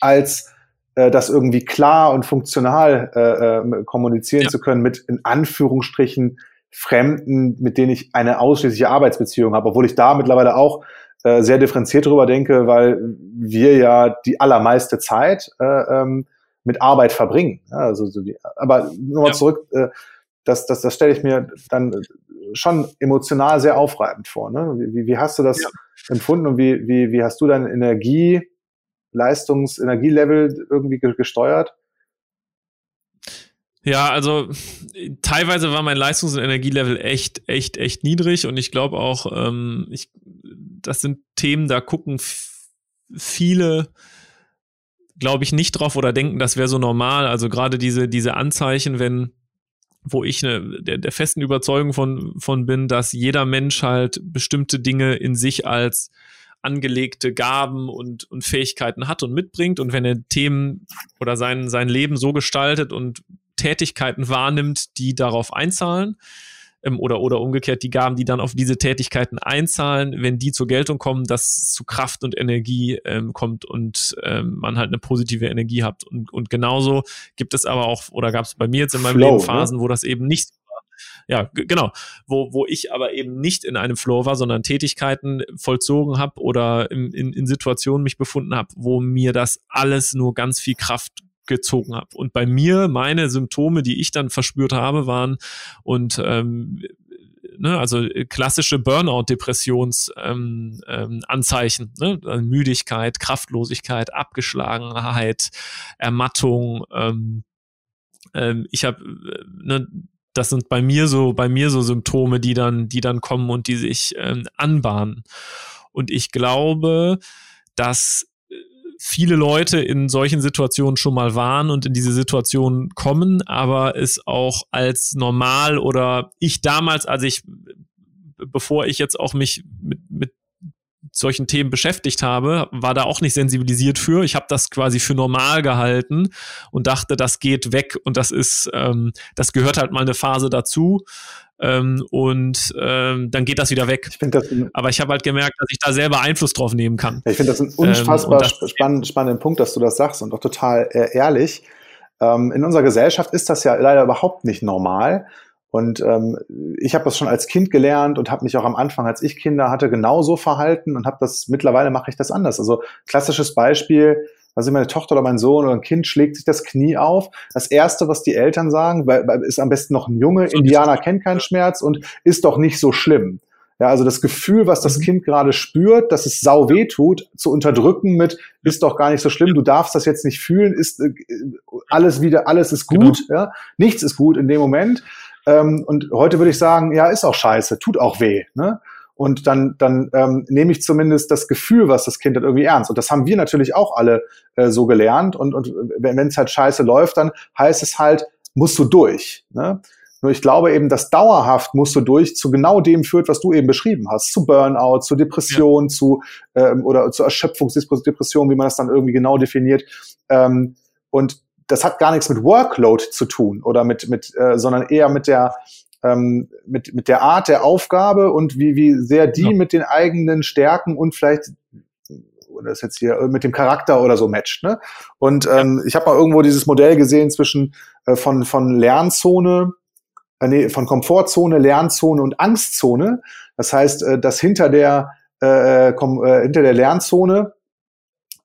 als äh, das irgendwie klar und funktional äh, äh, kommunizieren ja. zu können mit in Anführungsstrichen Fremden, mit denen ich eine ausschließliche Arbeitsbeziehung habe, obwohl ich da mittlerweile auch äh, sehr differenziert drüber denke, weil wir ja die allermeiste Zeit äh, ähm, mit Arbeit verbringen. Ja, also so die, aber nochmal ja. zurück, äh, das, das, das stelle ich mir dann schon emotional sehr aufreibend vor. Ne? Wie, wie hast du das ja. empfunden und wie, wie, wie hast du deine Energie Leistungs-Energielevel irgendwie gesteuert? Ja, also teilweise war mein Leistungs- und Energielevel echt, echt, echt niedrig und ich glaube auch, ähm, ich, das sind Themen, da gucken viele, glaube ich, nicht drauf oder denken, das wäre so normal. Also gerade diese, diese Anzeichen, wenn, wo ich ne, der, der festen Überzeugung von, von bin, dass jeder Mensch halt bestimmte Dinge in sich als angelegte Gaben und, und Fähigkeiten hat und mitbringt. Und wenn er Themen oder sein, sein Leben so gestaltet und Tätigkeiten wahrnimmt, die darauf einzahlen, ähm, oder, oder umgekehrt die Gaben, die dann auf diese Tätigkeiten einzahlen, wenn die zur Geltung kommen, dass zu Kraft und Energie ähm, kommt und ähm, man halt eine positive Energie hat. Und, und genauso gibt es aber auch, oder gab es bei mir jetzt in meinem Flow, Leben ne? Phasen, ne? wo das eben nicht ja, genau, wo, wo ich aber eben nicht in einem Flow war, sondern Tätigkeiten vollzogen habe oder in, in, in Situationen mich befunden habe, wo mir das alles nur ganz viel Kraft gezogen habe. Und bei mir, meine Symptome, die ich dann verspürt habe, waren und ähm, ne, also klassische Burnout-Depressions-Anzeichen, ähm, ähm, ne? Müdigkeit, Kraftlosigkeit, Abgeschlagenheit, Ermattung. Ähm, ähm, ich habe äh, ne, das sind bei mir so, bei mir so Symptome, die dann, die dann kommen und die sich ähm, anbahnen. Und ich glaube, dass äh, viele Leute in solchen Situationen schon mal waren und in diese Situation kommen, aber es auch als normal oder ich damals, als ich, bevor ich jetzt auch mich mit, mit solchen Themen beschäftigt habe, war da auch nicht sensibilisiert für. Ich habe das quasi für normal gehalten und dachte, das geht weg und das ist, ähm, das gehört halt mal eine Phase dazu. Ähm, und ähm, dann geht das wieder weg. Ich das ein, Aber ich habe halt gemerkt, dass ich da selber Einfluss drauf nehmen kann. Ich finde das ein unfassbar ähm, das, spann spannenden Punkt, dass du das sagst und auch total äh, ehrlich. Ähm, in unserer Gesellschaft ist das ja leider überhaupt nicht normal. Und ähm, ich habe das schon als Kind gelernt und habe mich auch am Anfang, als ich Kinder hatte, genauso verhalten und habe das, mittlerweile mache ich das anders. Also klassisches Beispiel, also meine Tochter oder mein Sohn oder ein Kind schlägt sich das Knie auf. Das Erste, was die Eltern sagen, ist am besten noch ein Junge, Indianer kennt keinen Schmerz und ist doch nicht so schlimm. Ja, also das Gefühl, was das mhm. Kind gerade spürt, dass es sau weh tut, zu unterdrücken mit, ist doch gar nicht so schlimm, du darfst das jetzt nicht fühlen, ist äh, alles wieder, alles ist gut, genau. ja, nichts ist gut in dem Moment. Ähm, und heute würde ich sagen, ja, ist auch scheiße, tut auch weh. Ne? und dann, dann ähm, nehme ich zumindest das Gefühl, was das Kind hat, irgendwie ernst. Und das haben wir natürlich auch alle äh, so gelernt. Und, und wenn es halt scheiße läuft, dann heißt es halt, musst du durch. Ne? Nur ich glaube eben, dass dauerhaft musst du durch zu genau dem führt, was du eben beschrieben hast. Zu Burnout, zu Depression, ja. zu ähm, oder zu Erschöpfungsdepression, wie man das dann irgendwie genau definiert. Ähm, und das hat gar nichts mit Workload zu tun oder mit, mit äh, sondern eher mit der ähm, mit, mit der Art der Aufgabe und wie, wie sehr die ja. mit den eigenen Stärken und vielleicht oder ist jetzt hier äh, mit dem Charakter oder so matcht. Ne? Und ähm, ich habe mal irgendwo dieses Modell gesehen zwischen äh, von, von Lernzone, äh, nee, von Komfortzone, Lernzone und Angstzone. Das heißt, äh, dass hinter der, äh, kom, äh, hinter der Lernzone äh,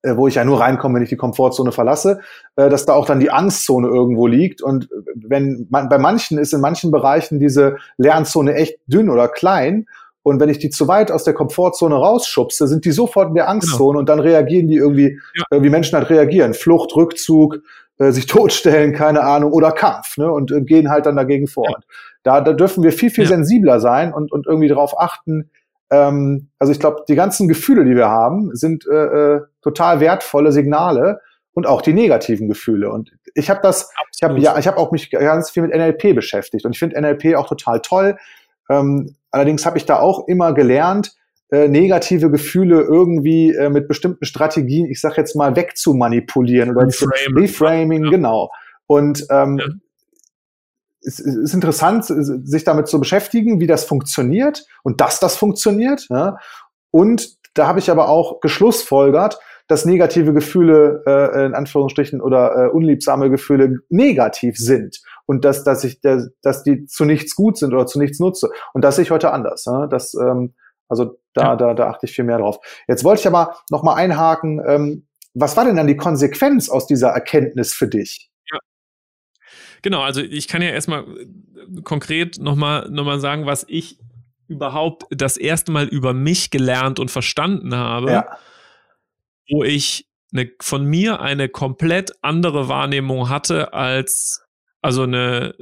wo ich ja nur reinkomme, wenn ich die Komfortzone verlasse, äh, dass da auch dann die Angstzone irgendwo liegt. Und wenn man, bei manchen ist in manchen Bereichen diese Lernzone echt dünn oder klein. Und wenn ich die zu weit aus der Komfortzone rausschubse, sind die sofort in der Angstzone genau. und dann reagieren die irgendwie, ja. äh, wie Menschen halt reagieren. Flucht, Rückzug, äh, sich totstellen, keine Ahnung, oder Kampf, ne? Und, und gehen halt dann dagegen vor. Ja. Da, da dürfen wir viel, viel ja. sensibler sein und, und irgendwie darauf achten, ähm, also ich glaube, die ganzen Gefühle, die wir haben, sind äh, äh, total wertvolle Signale und auch die negativen Gefühle. Und ich habe das, Absolut. ich habe ja, ich habe auch mich ganz viel mit NLP beschäftigt und ich finde NLP auch total toll. Ähm, allerdings habe ich da auch immer gelernt, äh, negative Gefühle irgendwie äh, mit bestimmten Strategien, ich sag jetzt mal, wegzumanipulieren oder Reframing, Reframing ja. genau. Und ähm, ja es ist interessant, sich damit zu beschäftigen, wie das funktioniert und dass das funktioniert. Ja? Und da habe ich aber auch geschlussfolgert, dass negative Gefühle äh, in Anführungsstrichen oder äh, unliebsame Gefühle negativ sind und dass dass ich dass die zu nichts gut sind oder zu nichts nutze und das sehe ich heute anders. Ja? Das ähm, also da ja. da da achte ich viel mehr drauf. Jetzt wollte ich aber noch mal einhaken. Ähm, was war denn dann die Konsequenz aus dieser Erkenntnis für dich? Genau, also ich kann ja erstmal äh, konkret nochmal noch mal sagen, was ich überhaupt das erste Mal über mich gelernt und verstanden habe, ja. wo ich eine, von mir eine komplett andere Wahrnehmung hatte als, also eine,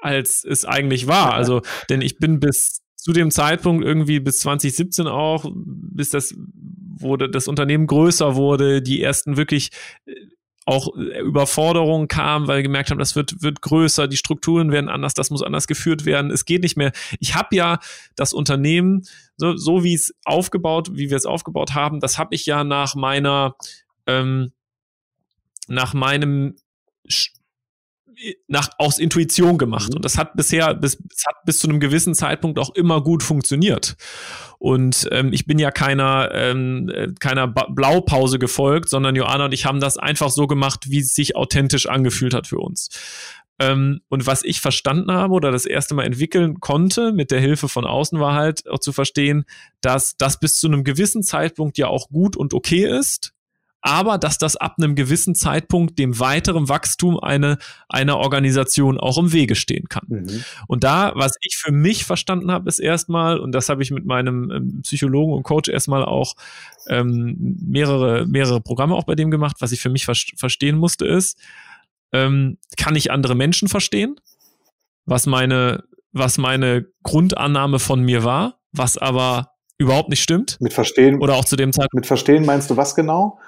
als es eigentlich war. Also, denn ich bin bis zu dem Zeitpunkt irgendwie bis 2017 auch, bis das wurde, das Unternehmen größer wurde, die ersten wirklich äh, auch äh, Überforderungen kam, weil wir gemerkt haben, das wird, wird größer, die Strukturen werden anders, das muss anders geführt werden. Es geht nicht mehr. Ich habe ja das Unternehmen, so, so wie es aufgebaut, wie wir es aufgebaut haben, das habe ich ja nach meiner, ähm, nach meinem nach, aus Intuition gemacht. Mhm. Und das hat bisher, bis, hat bis zu einem gewissen Zeitpunkt auch immer gut funktioniert. Und ähm, ich bin ja keiner, ähm, äh, keiner ba Blaupause gefolgt, sondern Joanna und ich haben das einfach so gemacht, wie es sich authentisch angefühlt hat für uns. Ähm, und was ich verstanden habe oder das erste Mal entwickeln konnte mit der Hilfe von außen war halt auch zu verstehen, dass das bis zu einem gewissen Zeitpunkt ja auch gut und okay ist aber dass das ab einem gewissen Zeitpunkt dem weiteren Wachstum eine, einer Organisation auch im Wege stehen kann. Mhm. Und da, was ich für mich verstanden habe, ist erstmal, und das habe ich mit meinem ähm, Psychologen und Coach erstmal auch ähm, mehrere, mehrere Programme auch bei dem gemacht, was ich für mich ver verstehen musste, ist, ähm, kann ich andere Menschen verstehen? Was meine, was meine Grundannahme von mir war, was aber überhaupt nicht stimmt. Mit Verstehen. Oder auch zu dem Zeitpunkt. Mit Verstehen meinst du was genau?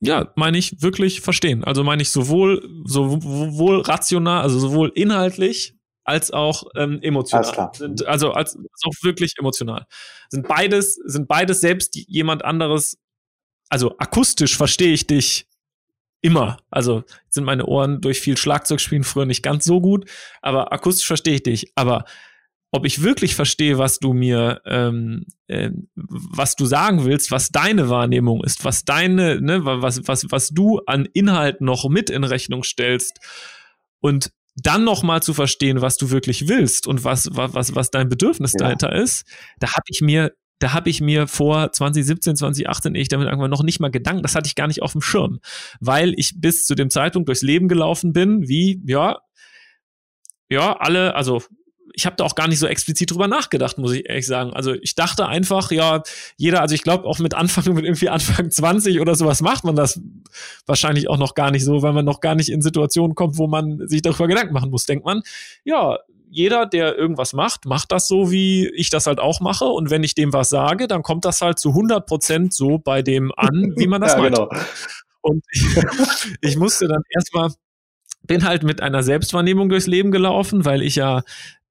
Ja, meine ich wirklich verstehen. Also meine ich sowohl, sowohl rational, also sowohl inhaltlich als auch ähm, emotional. Sind, also als, als auch wirklich emotional. Sind beides, sind beides selbst jemand anderes, also akustisch verstehe ich dich immer. Also sind meine Ohren durch viel Schlagzeugspielen früher nicht ganz so gut, aber akustisch verstehe ich dich. Aber ob ich wirklich verstehe, was du mir, ähm, äh, was du sagen willst, was deine Wahrnehmung ist, was deine, ne, was, was, was du an Inhalt noch mit in Rechnung stellst und dann noch mal zu verstehen, was du wirklich willst und was, was, was dein Bedürfnis ja. dahinter ist, da habe ich mir, da habe ich mir vor 2017, 2018, ich damit irgendwann noch nicht mal Gedanken, das hatte ich gar nicht auf dem Schirm, weil ich bis zu dem Zeitpunkt durchs Leben gelaufen bin, wie, ja, ja, alle, also ich habe da auch gar nicht so explizit drüber nachgedacht, muss ich ehrlich sagen. Also ich dachte einfach, ja, jeder, also ich glaube auch mit Anfang, mit irgendwie Anfang 20 oder sowas macht man das wahrscheinlich auch noch gar nicht so, weil man noch gar nicht in Situationen kommt, wo man sich darüber Gedanken machen muss. Denkt man, ja, jeder, der irgendwas macht, macht das so, wie ich das halt auch mache. Und wenn ich dem was sage, dann kommt das halt zu 100 Prozent so bei dem an, wie man das ja, meint. Genau. Und ich, ich musste dann erstmal, bin halt mit einer Selbstwahrnehmung durchs Leben gelaufen, weil ich ja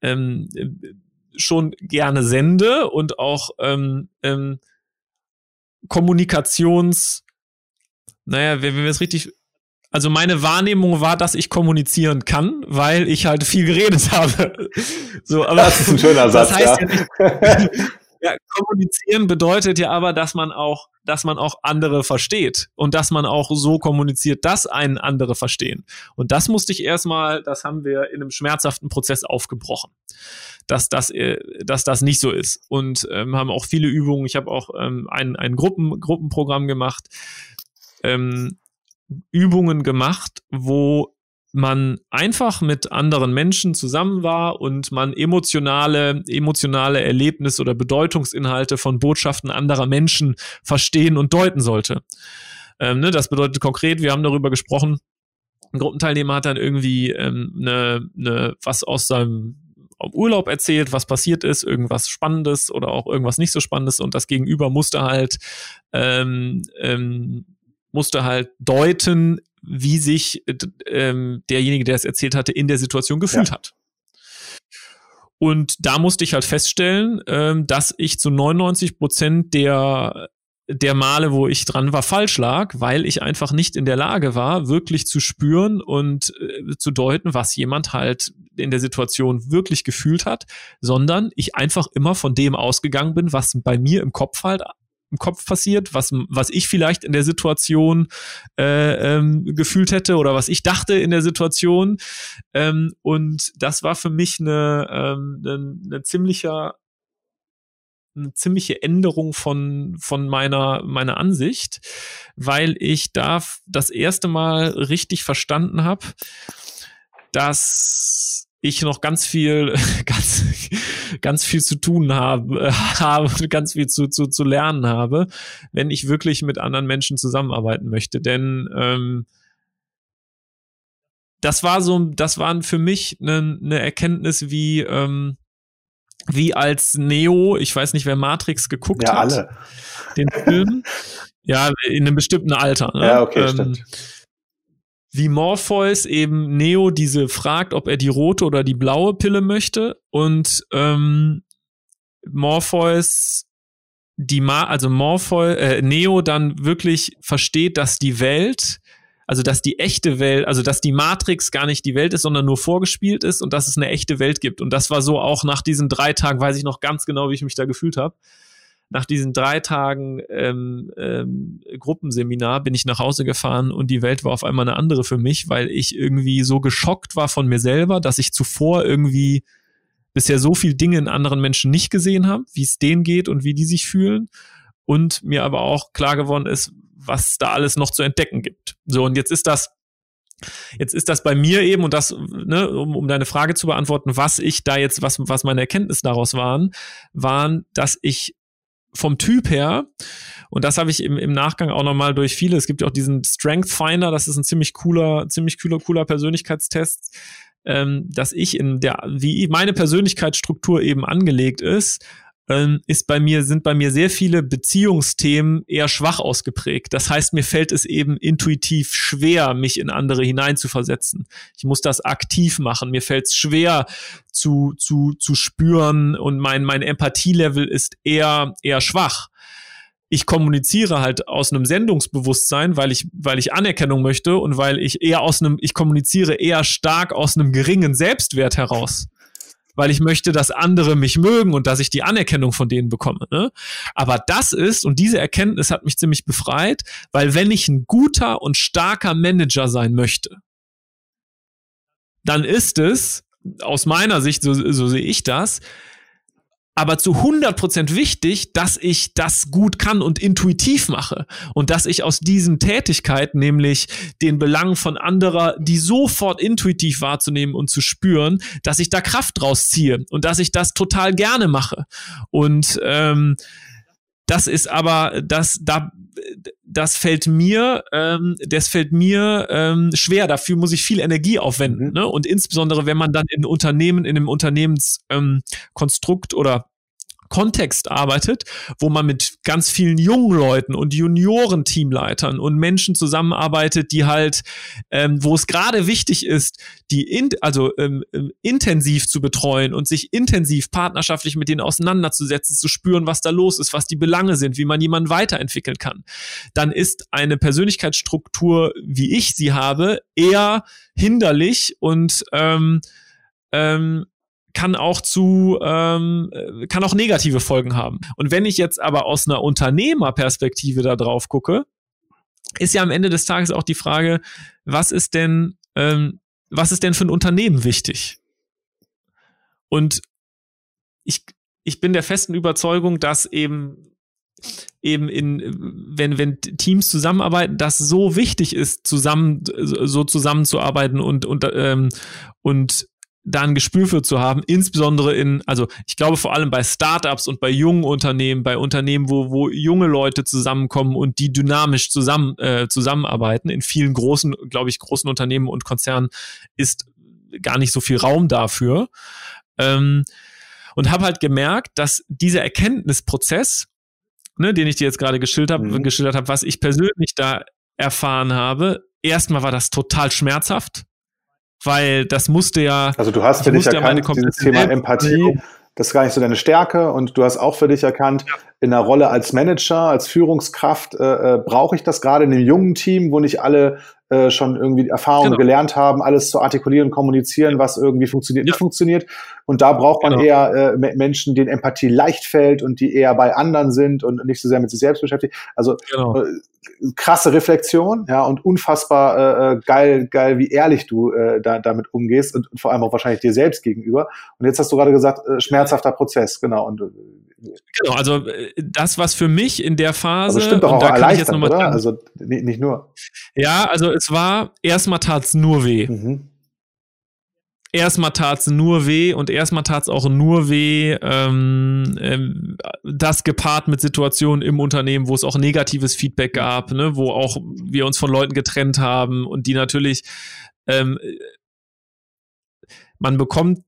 ähm, schon gerne sende und auch ähm, ähm, Kommunikations, naja, wenn wir es richtig also meine Wahrnehmung war, dass ich kommunizieren kann, weil ich halt viel geredet habe. So, aber das ist ein schöner Satz. Das heißt ja. ja, nicht, ja, kommunizieren bedeutet ja aber, dass man auch, dass man auch andere versteht und dass man auch so kommuniziert, dass einen andere verstehen. Und das musste ich erstmal, das haben wir in einem schmerzhaften Prozess aufgebrochen, dass das, äh, dass das nicht so ist. Und ähm, haben auch viele Übungen. Ich habe auch ähm, ein, ein Gruppen, Gruppenprogramm gemacht. Ähm, Übungen gemacht, wo man einfach mit anderen Menschen zusammen war und man emotionale, emotionale Erlebnisse oder Bedeutungsinhalte von Botschaften anderer Menschen verstehen und deuten sollte. Ähm, ne, das bedeutet konkret, wir haben darüber gesprochen, ein Gruppenteilnehmer hat dann irgendwie ähm, ne, ne, was aus seinem Urlaub erzählt, was passiert ist, irgendwas Spannendes oder auch irgendwas nicht so Spannendes und das Gegenüber musste halt ähm, ähm, musste halt deuten, wie sich ähm, derjenige, der es erzählt hatte, in der Situation gefühlt ja. hat. Und da musste ich halt feststellen, ähm, dass ich zu 99 Prozent der der Male, wo ich dran war, falsch lag, weil ich einfach nicht in der Lage war, wirklich zu spüren und äh, zu deuten, was jemand halt in der Situation wirklich gefühlt hat, sondern ich einfach immer von dem ausgegangen bin, was bei mir im Kopf halt im Kopf passiert, was, was ich vielleicht in der Situation äh, ähm, gefühlt hätte oder was ich dachte in der Situation. Ähm, und das war für mich eine, ähm, eine, eine ziemlicher eine ziemliche Änderung von, von meiner, meiner Ansicht, weil ich da das erste Mal richtig verstanden habe, dass ich noch ganz viel, ganz, ganz viel zu tun habe, habe, ganz viel zu, zu, zu lernen habe, wenn ich wirklich mit anderen Menschen zusammenarbeiten möchte. Denn ähm, das war so, das waren für mich eine, eine Erkenntnis wie, ähm, wie als Neo, ich weiß nicht, wer Matrix geguckt ja, hat. Alle. Den Film. Ja, in einem bestimmten Alter. Ne? Ja, okay, ähm, stimmt wie Morpheus eben Neo diese fragt, ob er die rote oder die blaue Pille möchte und ähm, Morpheus die Ma also Morpheus äh, Neo dann wirklich versteht, dass die Welt also dass die echte Welt, also dass die Matrix gar nicht die Welt ist, sondern nur vorgespielt ist und dass es eine echte Welt gibt. Und das war so auch nach diesen drei Tagen, weiß ich noch ganz genau, wie ich mich da gefühlt habe nach diesen drei Tagen ähm, ähm, Gruppenseminar bin ich nach Hause gefahren und die Welt war auf einmal eine andere für mich, weil ich irgendwie so geschockt war von mir selber, dass ich zuvor irgendwie bisher so viel Dinge in anderen Menschen nicht gesehen habe, wie es denen geht und wie die sich fühlen. Und mir aber auch klar geworden ist, was da alles noch zu entdecken gibt. So, und jetzt ist das Jetzt ist das bei mir eben, und das, ne, um, um deine Frage zu beantworten, was ich da jetzt, was, was meine Erkenntnis daraus waren, waren, dass ich vom Typ her, und das habe ich im, im Nachgang auch nochmal durch viele, es gibt ja auch diesen Strength Finder, das ist ein ziemlich cooler, ziemlich cooler, cooler Persönlichkeitstest, ähm, dass ich in der, wie meine Persönlichkeitsstruktur eben angelegt ist, ähm, ist bei mir, sind bei mir sehr viele Beziehungsthemen eher schwach ausgeprägt. Das heißt, mir fällt es eben intuitiv schwer, mich in andere hineinzuversetzen. Ich muss das aktiv machen. Mir fällt es schwer zu, zu, zu spüren und mein, mein Empathielevel ist eher, eher schwach ich kommuniziere halt aus einem Sendungsbewusstsein, weil ich, weil ich Anerkennung möchte und weil ich eher aus einem, ich kommuniziere eher stark aus einem geringen Selbstwert heraus weil ich möchte, dass andere mich mögen und dass ich die Anerkennung von denen bekomme. Ne? Aber das ist, und diese Erkenntnis hat mich ziemlich befreit, weil wenn ich ein guter und starker Manager sein möchte, dann ist es, aus meiner Sicht, so, so sehe ich das, aber zu 100% wichtig, dass ich das gut kann und intuitiv mache. Und dass ich aus diesen Tätigkeiten, nämlich den Belangen von anderer, die sofort intuitiv wahrzunehmen und zu spüren, dass ich da Kraft draus ziehe und dass ich das total gerne mache. Und ähm, das ist aber, das, da, das fällt mir, ähm, das fällt mir ähm, schwer. Dafür muss ich viel Energie aufwenden. Mhm. Ne? Und insbesondere, wenn man dann in Unternehmen, in einem Unternehmenskonstrukt ähm, oder Kontext arbeitet, wo man mit ganz vielen jungen Leuten und Junioren-Teamleitern und Menschen zusammenarbeitet, die halt, ähm, wo es gerade wichtig ist, die in, also ähm, ähm, intensiv zu betreuen und sich intensiv partnerschaftlich mit denen auseinanderzusetzen, zu spüren, was da los ist, was die Belange sind, wie man jemanden weiterentwickeln kann, dann ist eine Persönlichkeitsstruktur, wie ich sie habe, eher hinderlich und ähm, ähm, kann auch zu, ähm, kann auch negative Folgen haben. Und wenn ich jetzt aber aus einer Unternehmerperspektive da drauf gucke, ist ja am Ende des Tages auch die Frage, was ist denn, ähm, was ist denn für ein Unternehmen wichtig? Und ich, ich bin der festen Überzeugung, dass eben eben in, wenn, wenn Teams zusammenarbeiten, das so wichtig ist, zusammen, so zusammenzuarbeiten und, und, ähm, und da ein Gespür für zu haben, insbesondere in, also ich glaube vor allem bei Startups und bei jungen Unternehmen, bei Unternehmen, wo, wo junge Leute zusammenkommen und die dynamisch zusammen, äh, zusammenarbeiten. In vielen großen, glaube ich, großen Unternehmen und Konzernen ist gar nicht so viel Raum dafür. Ähm, und habe halt gemerkt, dass dieser Erkenntnisprozess, ne, den ich dir jetzt gerade geschildert habe, mhm. geschildert habe, was ich persönlich da erfahren habe, erstmal war das total schmerzhaft weil das musste ja. Also du hast für dich erkannt, dieses Thema Empathie, das ist gar nicht so deine Stärke und du hast auch für dich erkannt, ja. in der Rolle als Manager, als Führungskraft äh, äh, brauche ich das gerade in einem jungen Team, wo nicht alle äh, schon irgendwie Erfahrungen genau. gelernt haben, alles zu artikulieren, kommunizieren, was irgendwie funktioniert, ja. nicht funktioniert. Und da braucht man genau. eher äh, Menschen, denen Empathie leicht fällt und die eher bei anderen sind und nicht so sehr mit sich selbst beschäftigt. Also genau. Krasse Reflexion, ja, und unfassbar äh, äh, geil, geil, wie ehrlich du äh, da, damit umgehst und, und vor allem auch wahrscheinlich dir selbst gegenüber. Und jetzt hast du gerade gesagt, äh, schmerzhafter Prozess, genau. Und, äh, genau, also äh, das, was für mich in der Phase. Also stimmt doch auch da erleichtert, oder? Sagen, also nicht, nicht nur. Ja, also es war, erstmal tat's nur weh. Mhm erstmal tat's nur weh und erstmal tat's auch nur weh, ähm, ähm, das gepaart mit Situationen im Unternehmen, wo es auch negatives Feedback gab, ne, wo auch wir uns von Leuten getrennt haben und die natürlich ähm, man bekommt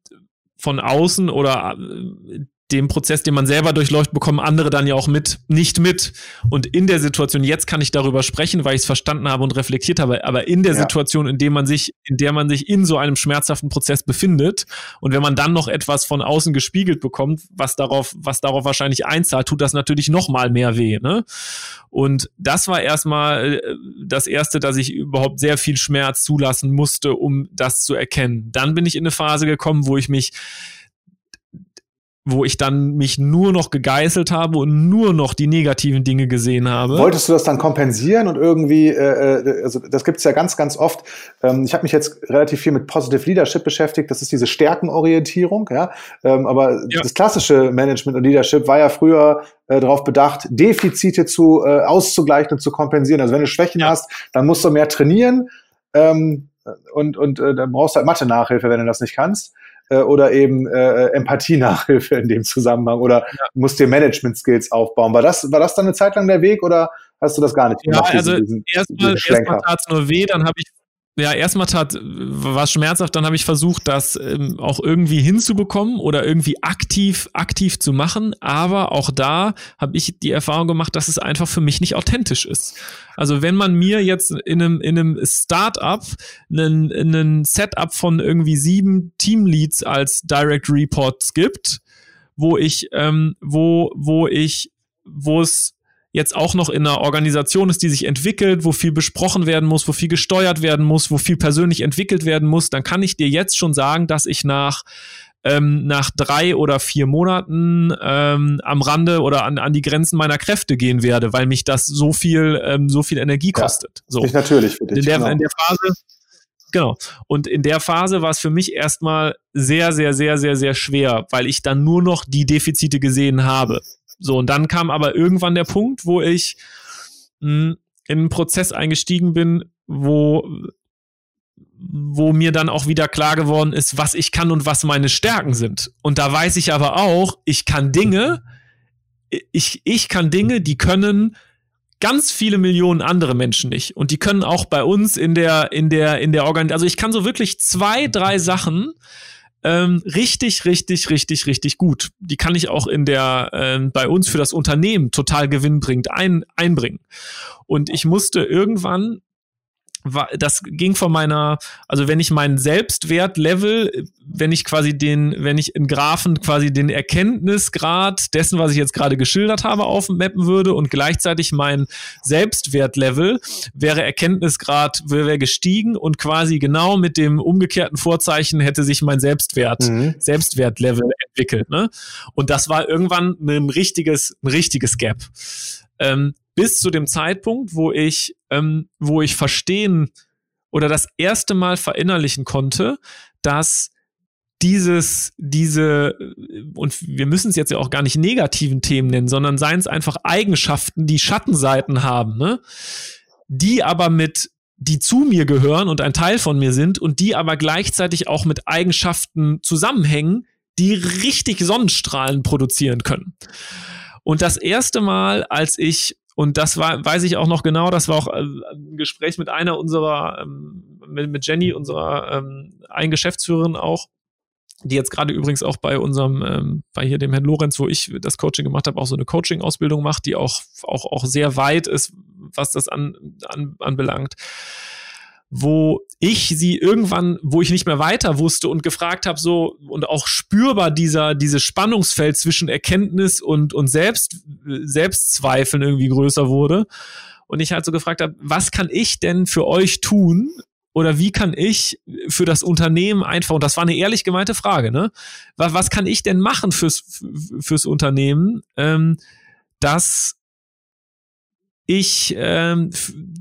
von außen oder äh, dem Prozess, den man selber durchläuft, bekommen andere dann ja auch mit, nicht mit. Und in der Situation, jetzt kann ich darüber sprechen, weil ich es verstanden habe und reflektiert habe, aber in der ja. Situation, in der man sich, in der man sich in so einem schmerzhaften Prozess befindet und wenn man dann noch etwas von außen gespiegelt bekommt, was darauf, was darauf wahrscheinlich einzahlt, tut das natürlich noch mal mehr weh. Ne? Und das war erstmal äh, das erste, dass ich überhaupt sehr viel Schmerz zulassen musste, um das zu erkennen. Dann bin ich in eine Phase gekommen, wo ich mich wo ich dann mich nur noch gegeißelt habe und nur noch die negativen Dinge gesehen habe. Wolltest du das dann kompensieren und irgendwie, äh, äh also das gibt es ja ganz, ganz oft. Ähm, ich habe mich jetzt relativ viel mit Positive Leadership beschäftigt. Das ist diese Stärkenorientierung, ja. Ähm, aber ja. das klassische Management und Leadership war ja früher äh, darauf bedacht, Defizite zu äh, auszugleichen und zu kompensieren. Also wenn du Schwächen ja. hast, dann musst du mehr trainieren. Ähm, und und äh, dann brauchst du halt Mathe-Nachhilfe, wenn du das nicht kannst äh, oder eben äh, Empathie-Nachhilfe in dem Zusammenhang oder ja. musst dir Management-Skills aufbauen. War das, war das dann eine Zeit lang der Weg oder hast du das gar nicht gemacht? Ja, also erstmal erst tat es nur weh, dann habe ich ja, erstmal tat, war schmerzhaft, dann habe ich versucht, das ähm, auch irgendwie hinzubekommen oder irgendwie aktiv, aktiv zu machen. Aber auch da habe ich die Erfahrung gemacht, dass es einfach für mich nicht authentisch ist. Also wenn man mir jetzt in einem, in einem Startup einen, einen Setup von irgendwie sieben Teamleads als Direct Reports gibt, wo ich, ähm, wo, wo ich, wo es jetzt auch noch in einer Organisation ist, die sich entwickelt, wo viel besprochen werden muss, wo viel gesteuert werden muss, wo viel persönlich entwickelt werden muss, dann kann ich dir jetzt schon sagen, dass ich nach ähm, nach drei oder vier Monaten ähm, am Rande oder an, an die Grenzen meiner Kräfte gehen werde, weil mich das so viel ähm, so viel Energie kostet. Ja, so. Nicht natürlich für dich. In der, genau. in der Phase Genau. Und in der Phase war es für mich erstmal sehr, sehr, sehr, sehr, sehr schwer, weil ich dann nur noch die Defizite gesehen habe. So, und dann kam aber irgendwann der Punkt, wo ich mh, hm, in einen Prozess eingestiegen bin, wo wo mir dann auch wieder klar geworden ist, was ich kann und was meine Stärken sind. Und da weiß ich aber auch, ich kann Dinge, ich, ich kann Dinge, die können ganz viele Millionen andere Menschen nicht. Und die können auch bei uns in der, in der, in der Organisation, also ich kann so wirklich zwei, drei Sachen, ähm, richtig, richtig, richtig, richtig gut. Die kann ich auch in der ähm, bei uns für das Unternehmen total gewinnbringend ein, einbringen. Und ich musste irgendwann das ging von meiner, also wenn ich meinen Selbstwertlevel, wenn ich quasi den, wenn ich in Graphen quasi den Erkenntnisgrad dessen, was ich jetzt gerade geschildert habe, aufmappen würde und gleichzeitig mein Selbstwertlevel wäre Erkenntnisgrad wäre gestiegen und quasi genau mit dem umgekehrten Vorzeichen hätte sich mein Selbstwert, mhm. Selbstwertlevel entwickelt. Ne? Und das war irgendwann ein richtiges, ein richtiges Gap. Ähm, bis zu dem Zeitpunkt, wo ich, ähm, wo ich verstehen oder das erste Mal verinnerlichen konnte, dass dieses, diese, und wir müssen es jetzt ja auch gar nicht negativen Themen nennen, sondern seien es einfach Eigenschaften, die Schattenseiten haben, ne? Die aber mit, die zu mir gehören und ein Teil von mir sind und die aber gleichzeitig auch mit Eigenschaften zusammenhängen, die richtig Sonnenstrahlen produzieren können. Und das erste Mal, als ich und das war, weiß ich auch noch genau, das war auch äh, ein Gespräch mit einer unserer, ähm, mit, Jenny, unserer ähm, einen Geschäftsführerin auch, die jetzt gerade übrigens auch bei unserem, ähm, bei hier dem Herrn Lorenz, wo ich das Coaching gemacht habe, auch so eine Coaching-Ausbildung macht, die auch, auch, auch sehr weit ist, was das an, an, anbelangt wo ich sie irgendwann, wo ich nicht mehr weiter wusste und gefragt habe, so und auch spürbar dieser dieses Spannungsfeld zwischen Erkenntnis und und Selbst Selbstzweifeln irgendwie größer wurde und ich halt so gefragt habe, was kann ich denn für euch tun oder wie kann ich für das Unternehmen einfach und das war eine ehrlich gemeinte Frage, ne? Was, was kann ich denn machen fürs fürs Unternehmen, ähm, dass ich ähm,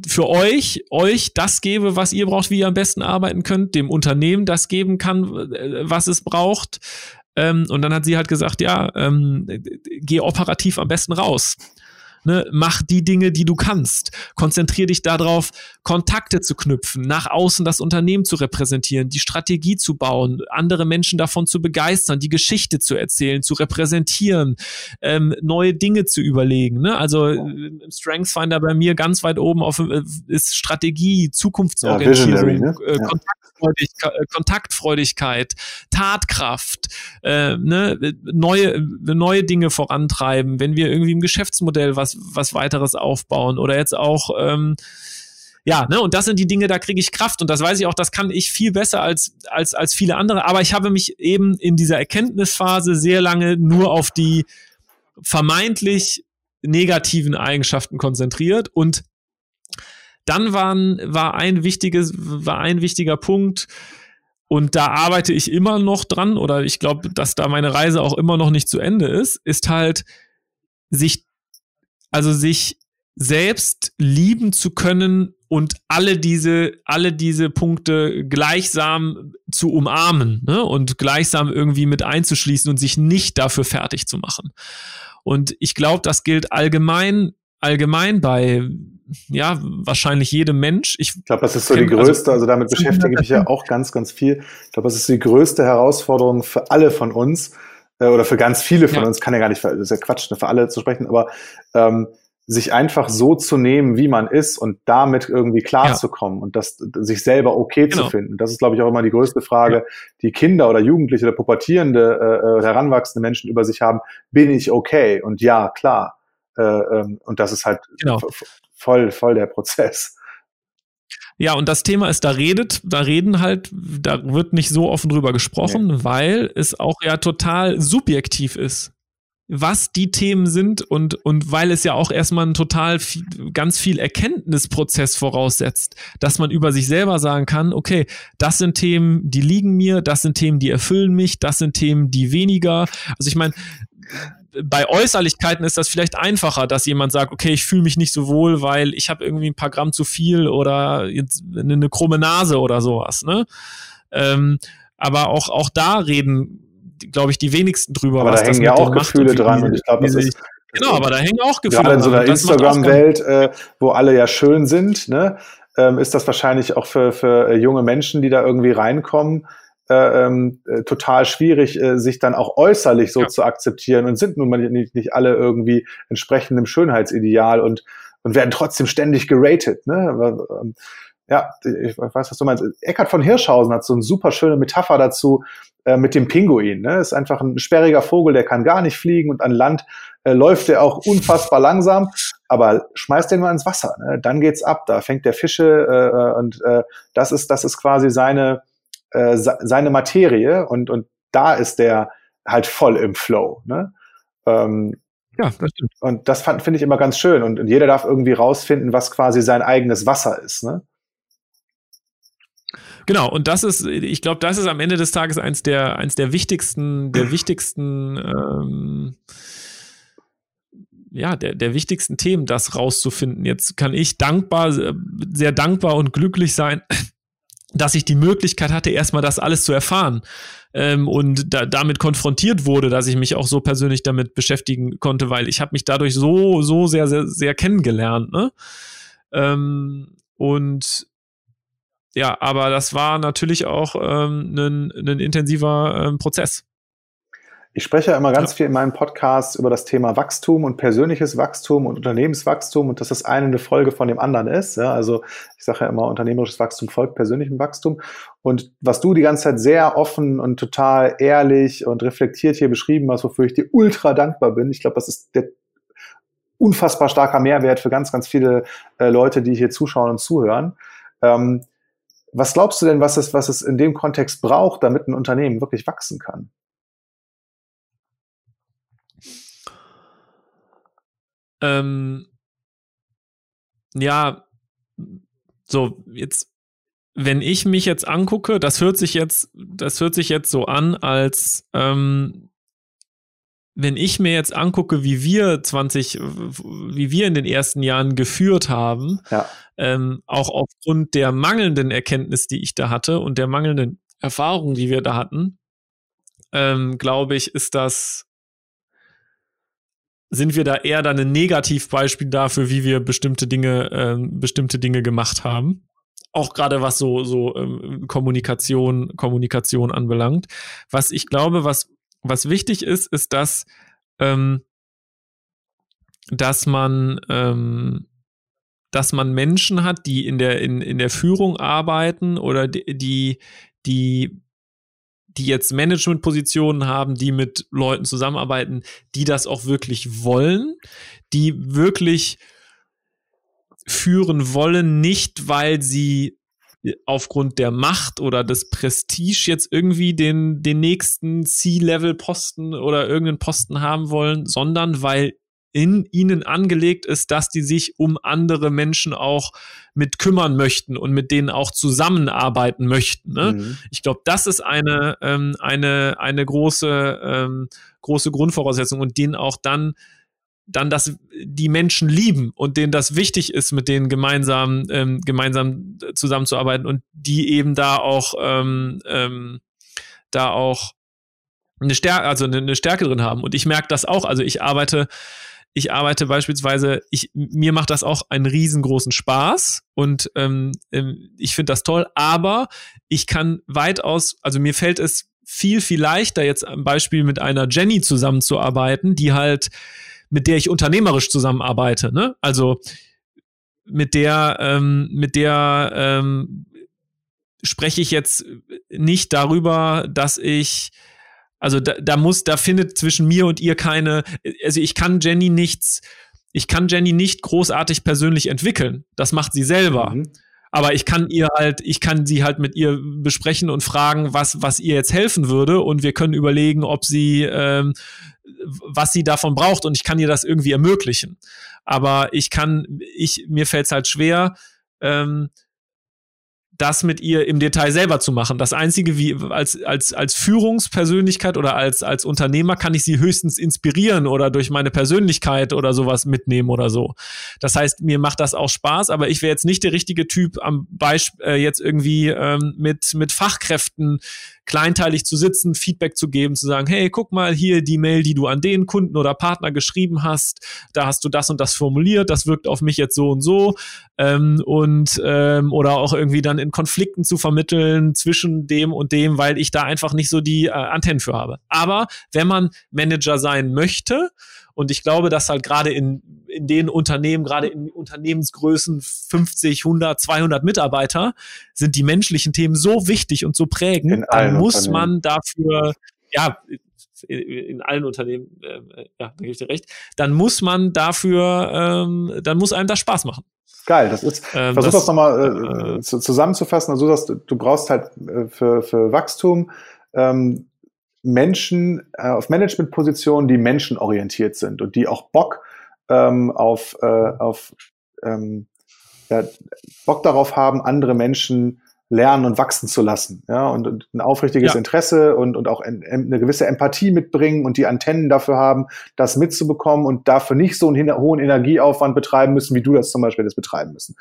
für euch euch das gebe, was ihr braucht, wie ihr am besten arbeiten könnt, dem Unternehmen das geben kann, äh, was es braucht. Ähm, und dann hat sie halt gesagt, ja, ähm, geh operativ am besten raus. Ne, mach die Dinge, die du kannst. Konzentrier dich darauf, Kontakte zu knüpfen, nach außen das Unternehmen zu repräsentieren, die Strategie zu bauen, andere Menschen davon zu begeistern, die Geschichte zu erzählen, zu repräsentieren, ähm, neue Dinge zu überlegen. Ne? Also im Strengths Finder bei mir ganz weit oben auf äh, ist Strategie, Zukunftsorientierung, ja, ne? äh, ja. Kontaktfreudigkeit, Kontaktfreudigkeit Tatkraft, äh, ne, neue, neue Dinge vorantreiben, wenn wir irgendwie im Geschäftsmodell was, was weiteres aufbauen oder jetzt auch, ähm, ja, ne, und das sind die Dinge, da kriege ich Kraft und das weiß ich auch, das kann ich viel besser als, als, als viele andere, aber ich habe mich eben in dieser Erkenntnisphase sehr lange nur auf die vermeintlich negativen Eigenschaften konzentriert und dann waren, war ein wichtiges, war ein wichtiger Punkt, und da arbeite ich immer noch dran, oder ich glaube, dass da meine Reise auch immer noch nicht zu Ende ist, ist halt, sich, also sich selbst lieben zu können und alle diese, alle diese Punkte gleichsam zu umarmen ne? und gleichsam irgendwie mit einzuschließen und sich nicht dafür fertig zu machen. Und ich glaube, das gilt allgemein, allgemein bei ja, wahrscheinlich jedem Mensch. Ich, ich glaube, das ist so die also größte, also, also damit beschäftige ich mich ja auch ganz, ganz viel. Ich glaube, das ist die größte Herausforderung für alle von uns oder für ganz viele von ja. uns, kann ja gar nicht, das ist ja Quatsch, ne, für alle zu sprechen, aber ähm, sich einfach so zu nehmen, wie man ist und damit irgendwie klarzukommen ja. und das sich selber okay genau. zu finden. Das ist, glaube ich, auch immer die größte Frage, ja. die Kinder oder Jugendliche oder pubertierende, äh, äh heranwachsende Menschen über sich haben. Bin ich okay? Und ja, klar. Äh, ähm, und das ist halt genau voll, voll der Prozess. Ja, und das Thema ist, da redet, da reden halt, da wird nicht so offen drüber gesprochen, nee. weil es auch ja total subjektiv ist, was die Themen sind und, und weil es ja auch erstmal ein total viel, ganz viel Erkenntnisprozess voraussetzt, dass man über sich selber sagen kann, okay, das sind Themen, die liegen mir, das sind Themen, die erfüllen mich, das sind Themen, die weniger. Also ich meine, bei Äußerlichkeiten ist das vielleicht einfacher, dass jemand sagt, okay, ich fühle mich nicht so wohl, weil ich habe irgendwie ein paar Gramm zu viel oder jetzt eine, eine krumme Nase oder sowas. Ne? Ähm, aber auch, auch da reden, glaube ich, die wenigsten drüber. Aber da hängen ja auch Gefühle dran und ich glaube, das ist Genau, aber da hängen auch Gefühle. Gerade in so einer Instagram-Welt, äh, wo alle ja schön sind, ne, ähm, ist das wahrscheinlich auch für, für äh, junge Menschen, die da irgendwie reinkommen, ähm, äh, total schwierig, äh, sich dann auch äußerlich so Ja. zu akzeptieren und sind nun mal nicht, nicht alle irgendwie entsprechend dem Schönheitsideal und, und werden trotzdem ständig geratet. Ne? Aber, ähm, Ja, ich weiß, was du meinst. Eckhard von Hirschhausen hat so eine super schöne Metapher dazu äh, mit dem Pinguin. Ne? Ist einfach ein sperriger Vogel, der kann gar nicht fliegen und an Land äh, läuft er auch unfassbar langsam, aber schmeißt den mal ins Wasser. Ne? Dann geht's ab, da fängt der Fische äh, und äh, das ist das ist quasi seine äh, seine Materie und und da ist der halt voll im Flow. Ne? Ähm, Ja, das stimmt. und das fand- finde ich immer ganz schön. Und, und jeder darf irgendwie rausfinden, was quasi sein eigenes Wasser ist. Ne? Genau, und das ist, ich glaube, das ist am Ende des Tages eins der, eins der wichtigsten, der wichtigsten, ähm, ja, der, der wichtigsten Themen, das rauszufinden. Jetzt kann ich dankbar, sehr dankbar und glücklich sein, dass ich die Möglichkeit hatte, erstmal das alles zu erfahren ähm, und da, damit konfrontiert wurde, dass ich mich auch so persönlich damit beschäftigen konnte, weil ich habe mich dadurch so, so sehr, sehr, sehr kennengelernt. Ne? Ähm, und ja, aber das war natürlich auch ähm, ein, ein intensiver ähm, Prozess. Ich spreche ja immer ganz viel in meinem Podcast über das Thema Wachstum und persönliches Wachstum und Unternehmenswachstum und dass das eine eine Folge von dem anderen ist. Ja, also ich sage ja immer, unternehmerisches Wachstum folgt persönlichem Wachstum. Und was du die ganze Zeit sehr offen und total ehrlich und reflektiert hier beschrieben hast, wofür ich dir ultra dankbar bin, ich glaube, das ist der unfassbar starker Mehrwert für ganz, ganz viele äh, Leute, die hier zuschauen und zuhören. Ähm, was glaubst du denn, was es, was es in dem Kontext braucht, damit ein Unternehmen wirklich wachsen kann? Ähm, ja, so, jetzt, wenn ich mich jetzt angucke, das hört sich jetzt, das hört sich jetzt so an, als ähm, wenn ich mir jetzt angucke, wie wir 20, wie wir in den ersten Jahren geführt haben, Ja. ähm, auch aufgrund der mangelnden Erkenntnis, die ich da hatte und der mangelnden Erfahrung, die wir da hatten, ähm, glaube ich, ist das, sind wir da eher dann ein Negativbeispiel dafür, wie wir bestimmte Dinge, ähm, bestimmte Dinge gemacht haben. Auch gerade was so, so ähm, Kommunikation, Kommunikation anbelangt. Was ich glaube, was, was wichtig ist, ist, dass, ähm, dass man, ähm, dass man Menschen hat, die in der, in, in der Führung arbeiten oder die, die, die die jetzt Managementpositionen haben, die mit Leuten zusammenarbeiten, die das auch wirklich wollen, die wirklich führen wollen, nicht weil sie aufgrund der Macht oder des Prestige jetzt irgendwie den, den nächsten C-Level-Posten oder irgendeinen Posten haben wollen, sondern weil in ihnen angelegt ist, dass die sich um andere Menschen auch mit kümmern möchten und mit denen auch zusammenarbeiten möchten. Ne? Mhm. Ich glaube, das ist eine, ähm, eine, eine große, ähm, große Grundvoraussetzung und denen auch dann dann das die Menschen lieben und denen das wichtig ist, mit denen gemeinsam ähm, gemeinsam zusammenzuarbeiten und die eben da auch ähm, ähm, da auch eine Stärke, also eine, eine Stärke drin haben. Und ich merke das auch. Also ich arbeite ich arbeite beispielsweise, ich, mir macht das auch einen riesengroßen Spaß und ähm, ähm, ich finde das toll, aber ich kann weitaus, also mir fällt es viel, viel leichter, jetzt am Beispiel mit einer Jenny zusammenzuarbeiten, die halt, mit der ich unternehmerisch zusammenarbeite, ne? Also mit der, ähm, mit der ähm, spreche ich jetzt nicht darüber, dass ich also da, da muss, da findet zwischen mir und ihr keine, also ich kann Jenny nichts, ich kann Jenny nicht großartig persönlich entwickeln. Das macht sie selber. Mhm. Aber ich kann ihr halt, ich kann sie halt mit ihr besprechen und fragen, was, was ihr jetzt helfen würde. Und wir können überlegen, ob sie, ähm, was sie davon braucht. Und ich kann ihr das irgendwie ermöglichen. Aber ich kann, ich, mir fällt es halt schwer, ähm, das mit ihr im Detail selber zu machen. Das einzige, wie als, als, als Führungspersönlichkeit oder als, als Unternehmer kann ich sie höchstens inspirieren oder durch meine Persönlichkeit oder sowas mitnehmen oder so. Das heißt, mir macht das auch Spaß, aber ich wäre jetzt nicht der richtige Typ am Beispiel äh, jetzt irgendwie ähm, mit, mit Fachkräften kleinteilig zu sitzen, Feedback zu geben, zu sagen, hey, guck mal hier die Mail, die du an den Kunden oder Partner geschrieben hast, da hast du das und das formuliert, das wirkt auf mich jetzt so und so. Ähm, und ähm, oder auch irgendwie dann in Konflikten zu vermitteln zwischen dem und dem, weil ich da einfach nicht so die äh, Antennen für habe. Aber wenn man Manager sein möchte und ich glaube, dass halt gerade in, in den Unternehmen, gerade in Unternehmensgrößen 50, 100, 200 Mitarbeiter, sind die menschlichen Themen so wichtig und so prägend, dann muss man dafür, ja, in allen Unternehmen, äh, ja, da gebe ich dir recht, dann muss man dafür, ähm, dann muss einem das Spaß machen. Geil, das ist, ähm, versuch das, das nochmal äh, äh, zusammenzufassen, also dass du, du brauchst halt äh, für, für Wachstum ähm, Menschen äh, auf Managementpositionen, die menschenorientiert sind und die auch Bock ähm, auf, äh, auf ähm, ja, Bock darauf haben, andere Menschen lernen und wachsen zu lassen, ja, und, und ein aufrichtiges ja. Interesse und, und auch en, eine gewisse Empathie mitbringen und die Antennen dafür haben, das mitzubekommen und dafür nicht so einen hohen Energieaufwand betreiben müssen, wie du das zum Beispiel jetzt betreiben müssen.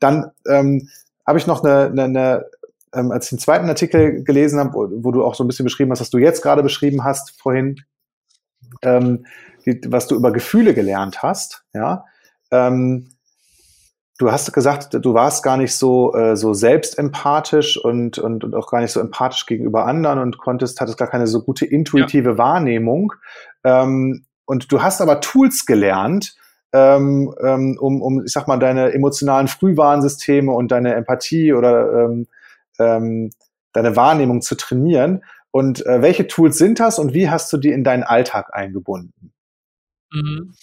Dann ähm, habe ich noch eine, eine, eine ähm, als ich den zweiten Artikel gelesen habe, wo, du auch so ein bisschen beschrieben hast, was du jetzt gerade beschrieben hast vorhin, ähm, die, was du über Gefühle gelernt hast, ja. Ähm, du hast gesagt, du warst gar nicht so, äh, so selbstempathisch und, und, und auch gar nicht so empathisch gegenüber anderen und konntest, hattest gar keine so gute intuitive ja. Wahrnehmung. Ähm, und du hast aber Tools gelernt, ähm, ähm, um, um, ich sag mal, deine emotionalen Frühwarnsysteme und deine Empathie oder ähm, ähm, deine Wahrnehmung zu trainieren. Und äh, welche Tools sind das und wie hast du die in deinen Alltag eingebunden? Mhm.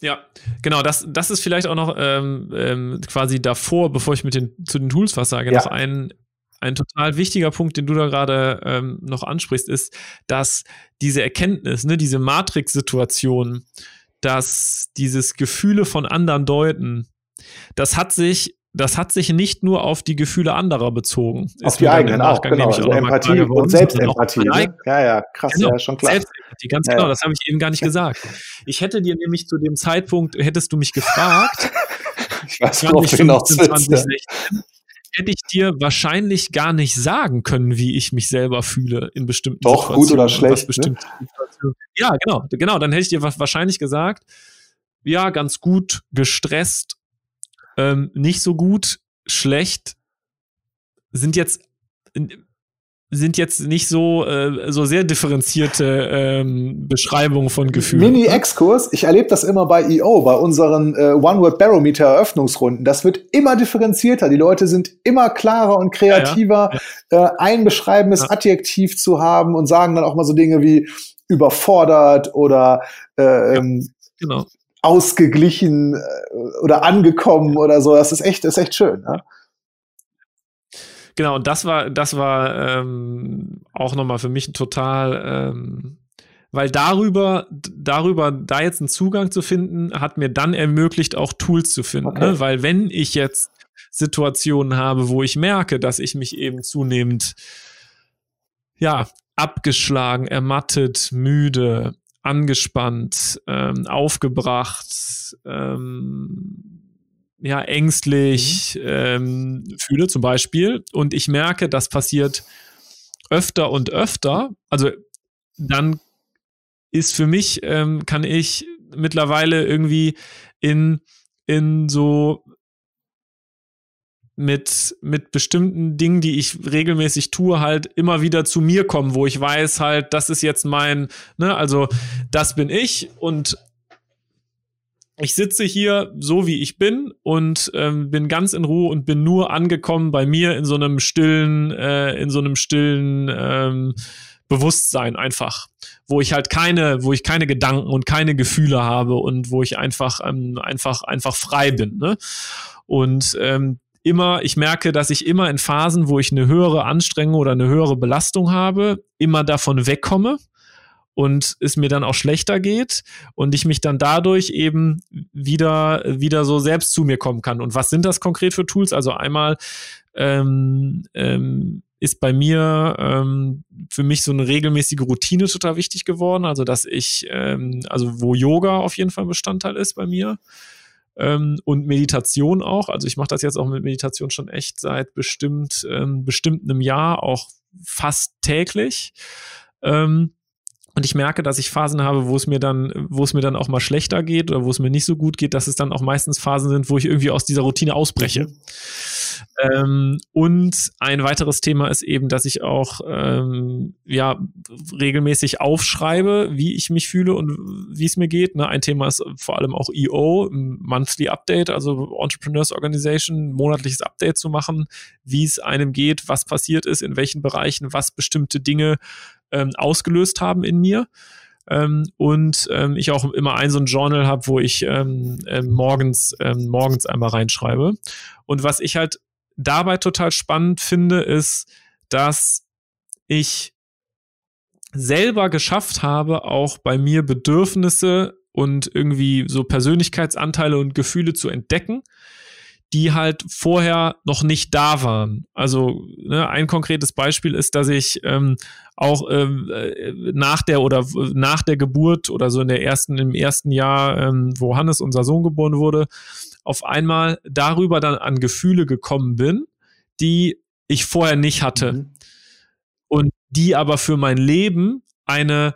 Ja, genau, das, das ist vielleicht auch noch ähm, ähm, quasi davor, bevor ich mit den, zu den Tools was sage, ja. noch ein, ein total wichtiger Punkt, den du da gerade ähm, noch ansprichst, ist, dass diese Erkenntnis, ne, diese Matrix-Situation, dass dieses Gefühle von anderen deuten, das hat sich das hat sich nicht nur auf die Gefühle anderer bezogen. Auf die eigenen auch, genau. Also Empathie und Selbstempathie. Ne? Ja, ja, krass, genau, ja, schon klar. Selbstempathie, ganz ja, genau, das habe ich eben gar nicht gesagt. Ich hätte dir nämlich zu dem Zeitpunkt, hättest du mich gefragt, ich weiß, worauf du hinaus 2016, hätte ich dir wahrscheinlich gar nicht sagen können, wie ich mich selber fühle in bestimmten Doch, Situationen. Doch, gut oder schlecht. Ne? Ja, genau, genau. Dann hätte ich dir wahrscheinlich gesagt, ja, ganz gut, gestresst, ähm, nicht so gut, schlecht, sind jetzt sind jetzt nicht so äh, so sehr differenzierte ähm, Beschreibungen von Gefühlen. Mini-Exkurs, ich erlebe das immer bei EO, bei unseren äh, One-Word-Barometer-Eröffnungsrunden. Das wird immer differenzierter. Die Leute sind immer klarer und kreativer, ja, ja. Äh, ein beschreibendes ja. Adjektiv zu haben und sagen dann auch mal so Dinge wie überfordert oder äh, ähm, genau ausgeglichen äh, oder angekommen oder so. Das ist echt, das ist echt schön. Ja? Genau, und das war, das war ähm, auch nochmal für mich total, ähm, weil darüber, darüber, da jetzt einen Zugang zu finden, hat mir dann ermöglicht, auch Tools zu finden. Okay. Ne? Weil wenn ich jetzt Situationen habe, wo ich merke, dass ich mich eben zunehmend ja, abgeschlagen, ermattet, müde, angespannt, ähm, aufgebracht, ähm, ja, ängstlich mhm. ähm, fühle zum Beispiel und ich merke, das passiert öfter und öfter, also dann ist für mich, ähm, kann ich mittlerweile irgendwie in, in so mit, mit bestimmten Dingen, die ich regelmäßig tue, halt immer wieder zu mir kommen, wo ich weiß halt, das ist jetzt mein, ne, also das bin ich und ich sitze hier so wie ich bin und ähm, bin ganz in Ruhe und bin nur angekommen bei mir in so einem stillen, äh, in so einem stillen ähm, Bewusstsein einfach, wo ich halt keine, wo ich keine Gedanken und keine Gefühle habe und wo ich einfach ähm, einfach einfach frei bin. Ne? Und ähm, immer, ich merke, dass ich immer in Phasen, wo ich eine höhere Anstrengung oder eine höhere Belastung habe, immer davon wegkomme und es mir dann auch schlechter geht und ich mich dann dadurch eben wieder, wieder so selbst zu mir kommen kann. Und was sind das konkret für Tools? Also einmal ähm, ähm, ist bei mir ähm, für mich so eine regelmäßige Routine total wichtig geworden. Also dass ich, ähm, also wo Yoga auf jeden Fall Bestandteil ist bei mir ähm, und Meditation auch. Also ich mache das jetzt auch mit Meditation schon echt seit bestimmt, ähm, bestimmt einem Jahr, auch fast täglich. Ähm, und ich merke, dass ich Phasen habe, wo es mir dann, wo es mir dann auch mal schlechter geht oder wo es mir nicht so gut geht, dass es dann auch meistens Phasen sind, wo ich irgendwie aus dieser Routine ausbreche. Ähm, und ein weiteres Thema ist eben, dass ich auch ähm, ja regelmäßig aufschreibe, wie ich mich fühle und wie es mir geht. Ne? Ein Thema ist vor allem auch EO, Monthly Update, also Entrepreneurs Organization, monatliches Update zu machen, wie es einem geht, was passiert ist, in welchen Bereichen, was bestimmte Dinge ähm, ausgelöst haben in mir. Ähm, und ähm, ich auch immer ein so ein Journal habe, wo ich ähm, äh, morgens, ähm, morgens einmal reinschreibe. Und was ich halt dabei total spannend finde, ist, dass ich selber geschafft habe, auch bei mir Bedürfnisse und irgendwie so Persönlichkeitsanteile und Gefühle zu entdecken, die halt vorher noch nicht da waren. Also ne, ein konkretes Beispiel ist, dass ich ähm, auch ähm, äh, nach der oder nach der Geburt oder so in der ersten im ersten Jahr, ähm, wo Hannes unser Sohn geboren wurde, auf einmal darüber dann an Gefühle gekommen bin, die ich vorher nicht hatte mhm. und die aber für mein Leben eine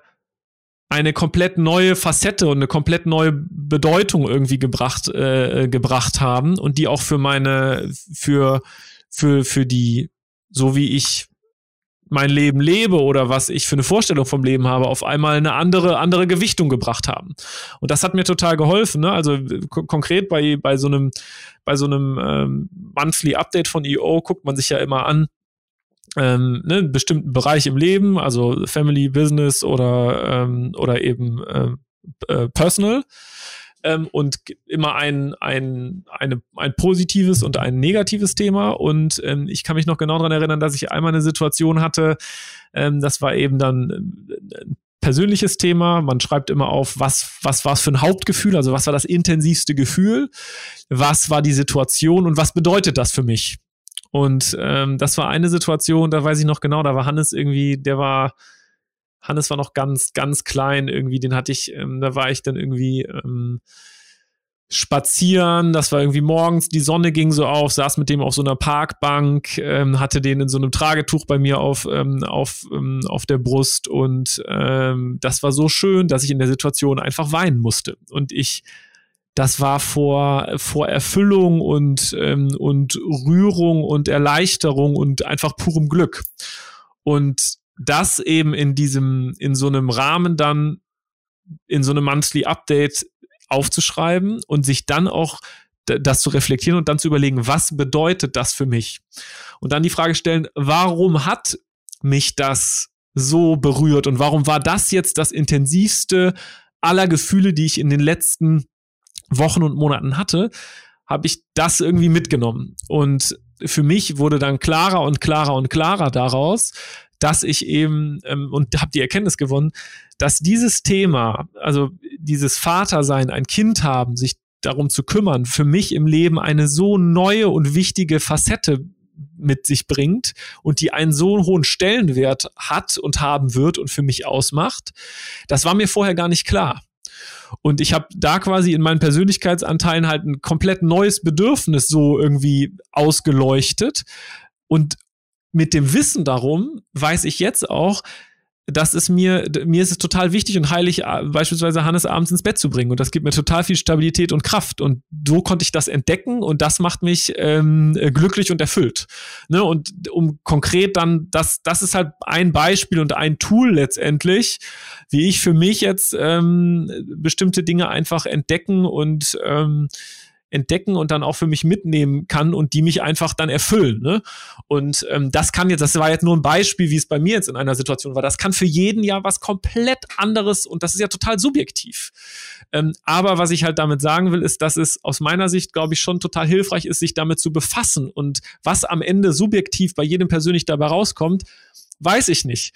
eine komplett neue Facette und eine komplett neue Bedeutung irgendwie gebracht äh, gebracht haben und die auch für meine für für für die so wie ich mein Leben lebe oder was ich für eine Vorstellung vom Leben habe, auf einmal eine andere, andere Gewichtung gebracht haben. Und das hat mir total geholfen. Ne? Also konkret bei, bei so einem, bei so einem ähm, Monthly Update von EO guckt man sich ja immer an, ähm, ne, einen bestimmten Bereich im Leben, also Family, Business oder, ähm, oder eben äh, äh, Personal. Ähm, und immer ein, ein, eine, ein positives und ein negatives Thema. Und ähm, ich kann mich noch genau daran erinnern, dass ich einmal eine Situation hatte, ähm, das war eben dann äh, ein persönliches Thema. Man schreibt immer auf, was, was war es für ein Hauptgefühl, also was war das intensivste Gefühl, was war die Situation und was bedeutet das für mich? Und ähm, das war eine Situation, da weiß ich noch genau, da war Hannes irgendwie, der war, Hannes war noch ganz, ganz klein irgendwie, den hatte ich, ähm, da war ich dann irgendwie ähm, spazieren, das war irgendwie morgens, die Sonne ging so auf, saß mit dem auf so einer Parkbank, ähm, hatte den in so einem Tragetuch bei mir auf, ähm, auf, ähm, auf der Brust und ähm, das war so schön, dass ich in der Situation einfach weinen musste. Und ich das war vor, vor Erfüllung und, ähm, und Rührung und Erleichterung und einfach purem Glück. Und das eben in diesem, in so einem Rahmen dann, in so einem Monthly Update aufzuschreiben und sich dann auch das zu reflektieren und dann zu überlegen, was bedeutet das für mich? Und dann die Frage stellen, warum hat mich das so berührt und warum war das jetzt das intensivste aller Gefühle, die ich in den letzten Wochen und Monaten hatte, habe ich das irgendwie mitgenommen. Und für mich wurde dann klarer und klarer und klarer daraus, dass ich eben ähm, und habe die Erkenntnis gewonnen, dass dieses Thema, also dieses Vatersein, ein Kind haben, sich darum zu kümmern, für mich im Leben eine so neue und wichtige Facette mit sich bringt und die einen so hohen Stellenwert hat und haben wird und für mich ausmacht, das war mir vorher gar nicht klar. Und ich habe da quasi in meinen Persönlichkeitsanteilen halt ein komplett neues Bedürfnis so irgendwie ausgeleuchtet. Und mit dem Wissen darum weiß ich jetzt auch, das ist mir, mir ist es total wichtig und heilig, äh, beispielsweise Hannes abends ins Bett zu bringen. Und das gibt mir total viel Stabilität und Kraft. Und so konnte ich das entdecken und das macht mich ähm, glücklich und erfüllt. Ne? Und um konkret dann, das, das ist halt ein Beispiel und ein Tool letztendlich, wie ich für mich jetzt ähm, bestimmte Dinge einfach entdecken und ähm, entdecken und dann auch für mich mitnehmen kann und die mich einfach dann erfüllen. Ne? Und ähm, das kann jetzt, das war jetzt nur ein Beispiel, wie es bei mir jetzt in einer Situation war. Das kann für jeden ja was komplett anderes und das ist ja total subjektiv. Ähm, aber was ich halt damit sagen will, ist, dass es aus meiner Sicht, glaube ich, schon total hilfreich ist, sich damit zu befassen. Und was am Ende subjektiv bei jedem persönlich dabei rauskommt, weiß ich nicht.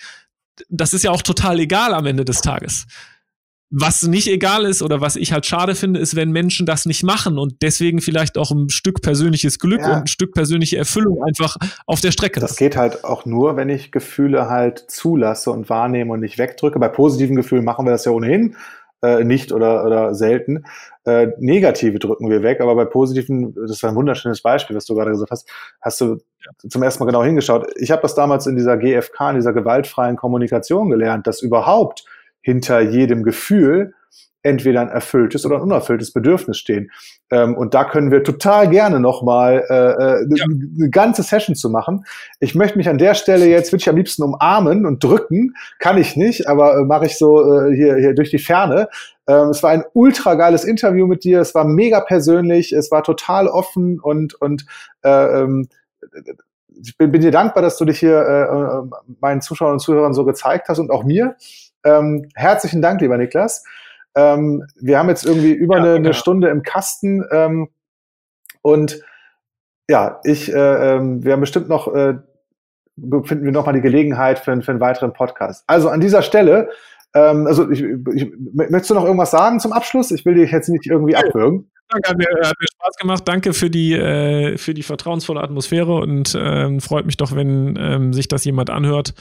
Das ist ja auch total egal am Ende des Tages. Was nicht egal ist oder was ich halt schade finde, ist, wenn Menschen das nicht machen und deswegen vielleicht auch ein Stück persönliches Glück ja. und ein Stück persönliche Erfüllung einfach auf der Strecke. Das geht halt auch nur, wenn ich Gefühle halt zulasse und wahrnehme und nicht wegdrücke. Bei positiven Gefühlen machen wir das ja ohnehin. äh, nicht oder, oder selten. Äh, negative drücken wir weg, aber bei positiven, das war ein wunderschönes Beispiel, was du gerade gesagt hast, hast du zum ersten Mal genau hingeschaut. Ich habe das damals in dieser GFK, in dieser gewaltfreien Kommunikation gelernt, dass überhaupt hinter jedem Gefühl entweder ein erfülltes oder ein unerfülltes Bedürfnis stehen. Ähm, und da können wir total gerne nochmal äh, äh, ja. eine ganze Session zu machen. Ich möchte mich an der Stelle jetzt wirklich am liebsten umarmen und drücken. Kann ich nicht, aber äh, mache ich so äh, hier, hier durch die Ferne. Ähm, es war ein ultra geiles Interview mit dir. Es war mega persönlich. Es war total offen und, und äh, ähm, ich bin, bin dir dankbar, dass du dich hier äh, äh meinen Zuschauern und Zuhörern so gezeigt hast und auch mir. Ähm, herzlichen Dank, lieber Niklas. Ähm, wir haben jetzt irgendwie über ja, eine, eine, Stunde im Kasten ähm, und ja, ich, äh, äh, wir haben bestimmt noch, äh, finden wir noch mal die Gelegenheit für, für einen weiteren Podcast. Also an dieser Stelle, ähm, also ich, ich, möchtest du noch irgendwas sagen zum Abschluss? Ich will dich jetzt nicht irgendwie ja. abwürgen. Danke, hat mir, hat mir Spaß gemacht. Danke für die, äh, für die vertrauensvolle Atmosphäre und ähm, freut mich doch, wenn ähm, sich das jemand anhört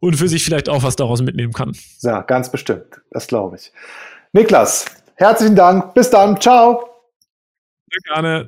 und für sich vielleicht auch was daraus mitnehmen kann. Ja, ganz bestimmt. Das glaube ich. Niklas, herzlichen Dank. Bis dann. Ciao. Sehr gerne.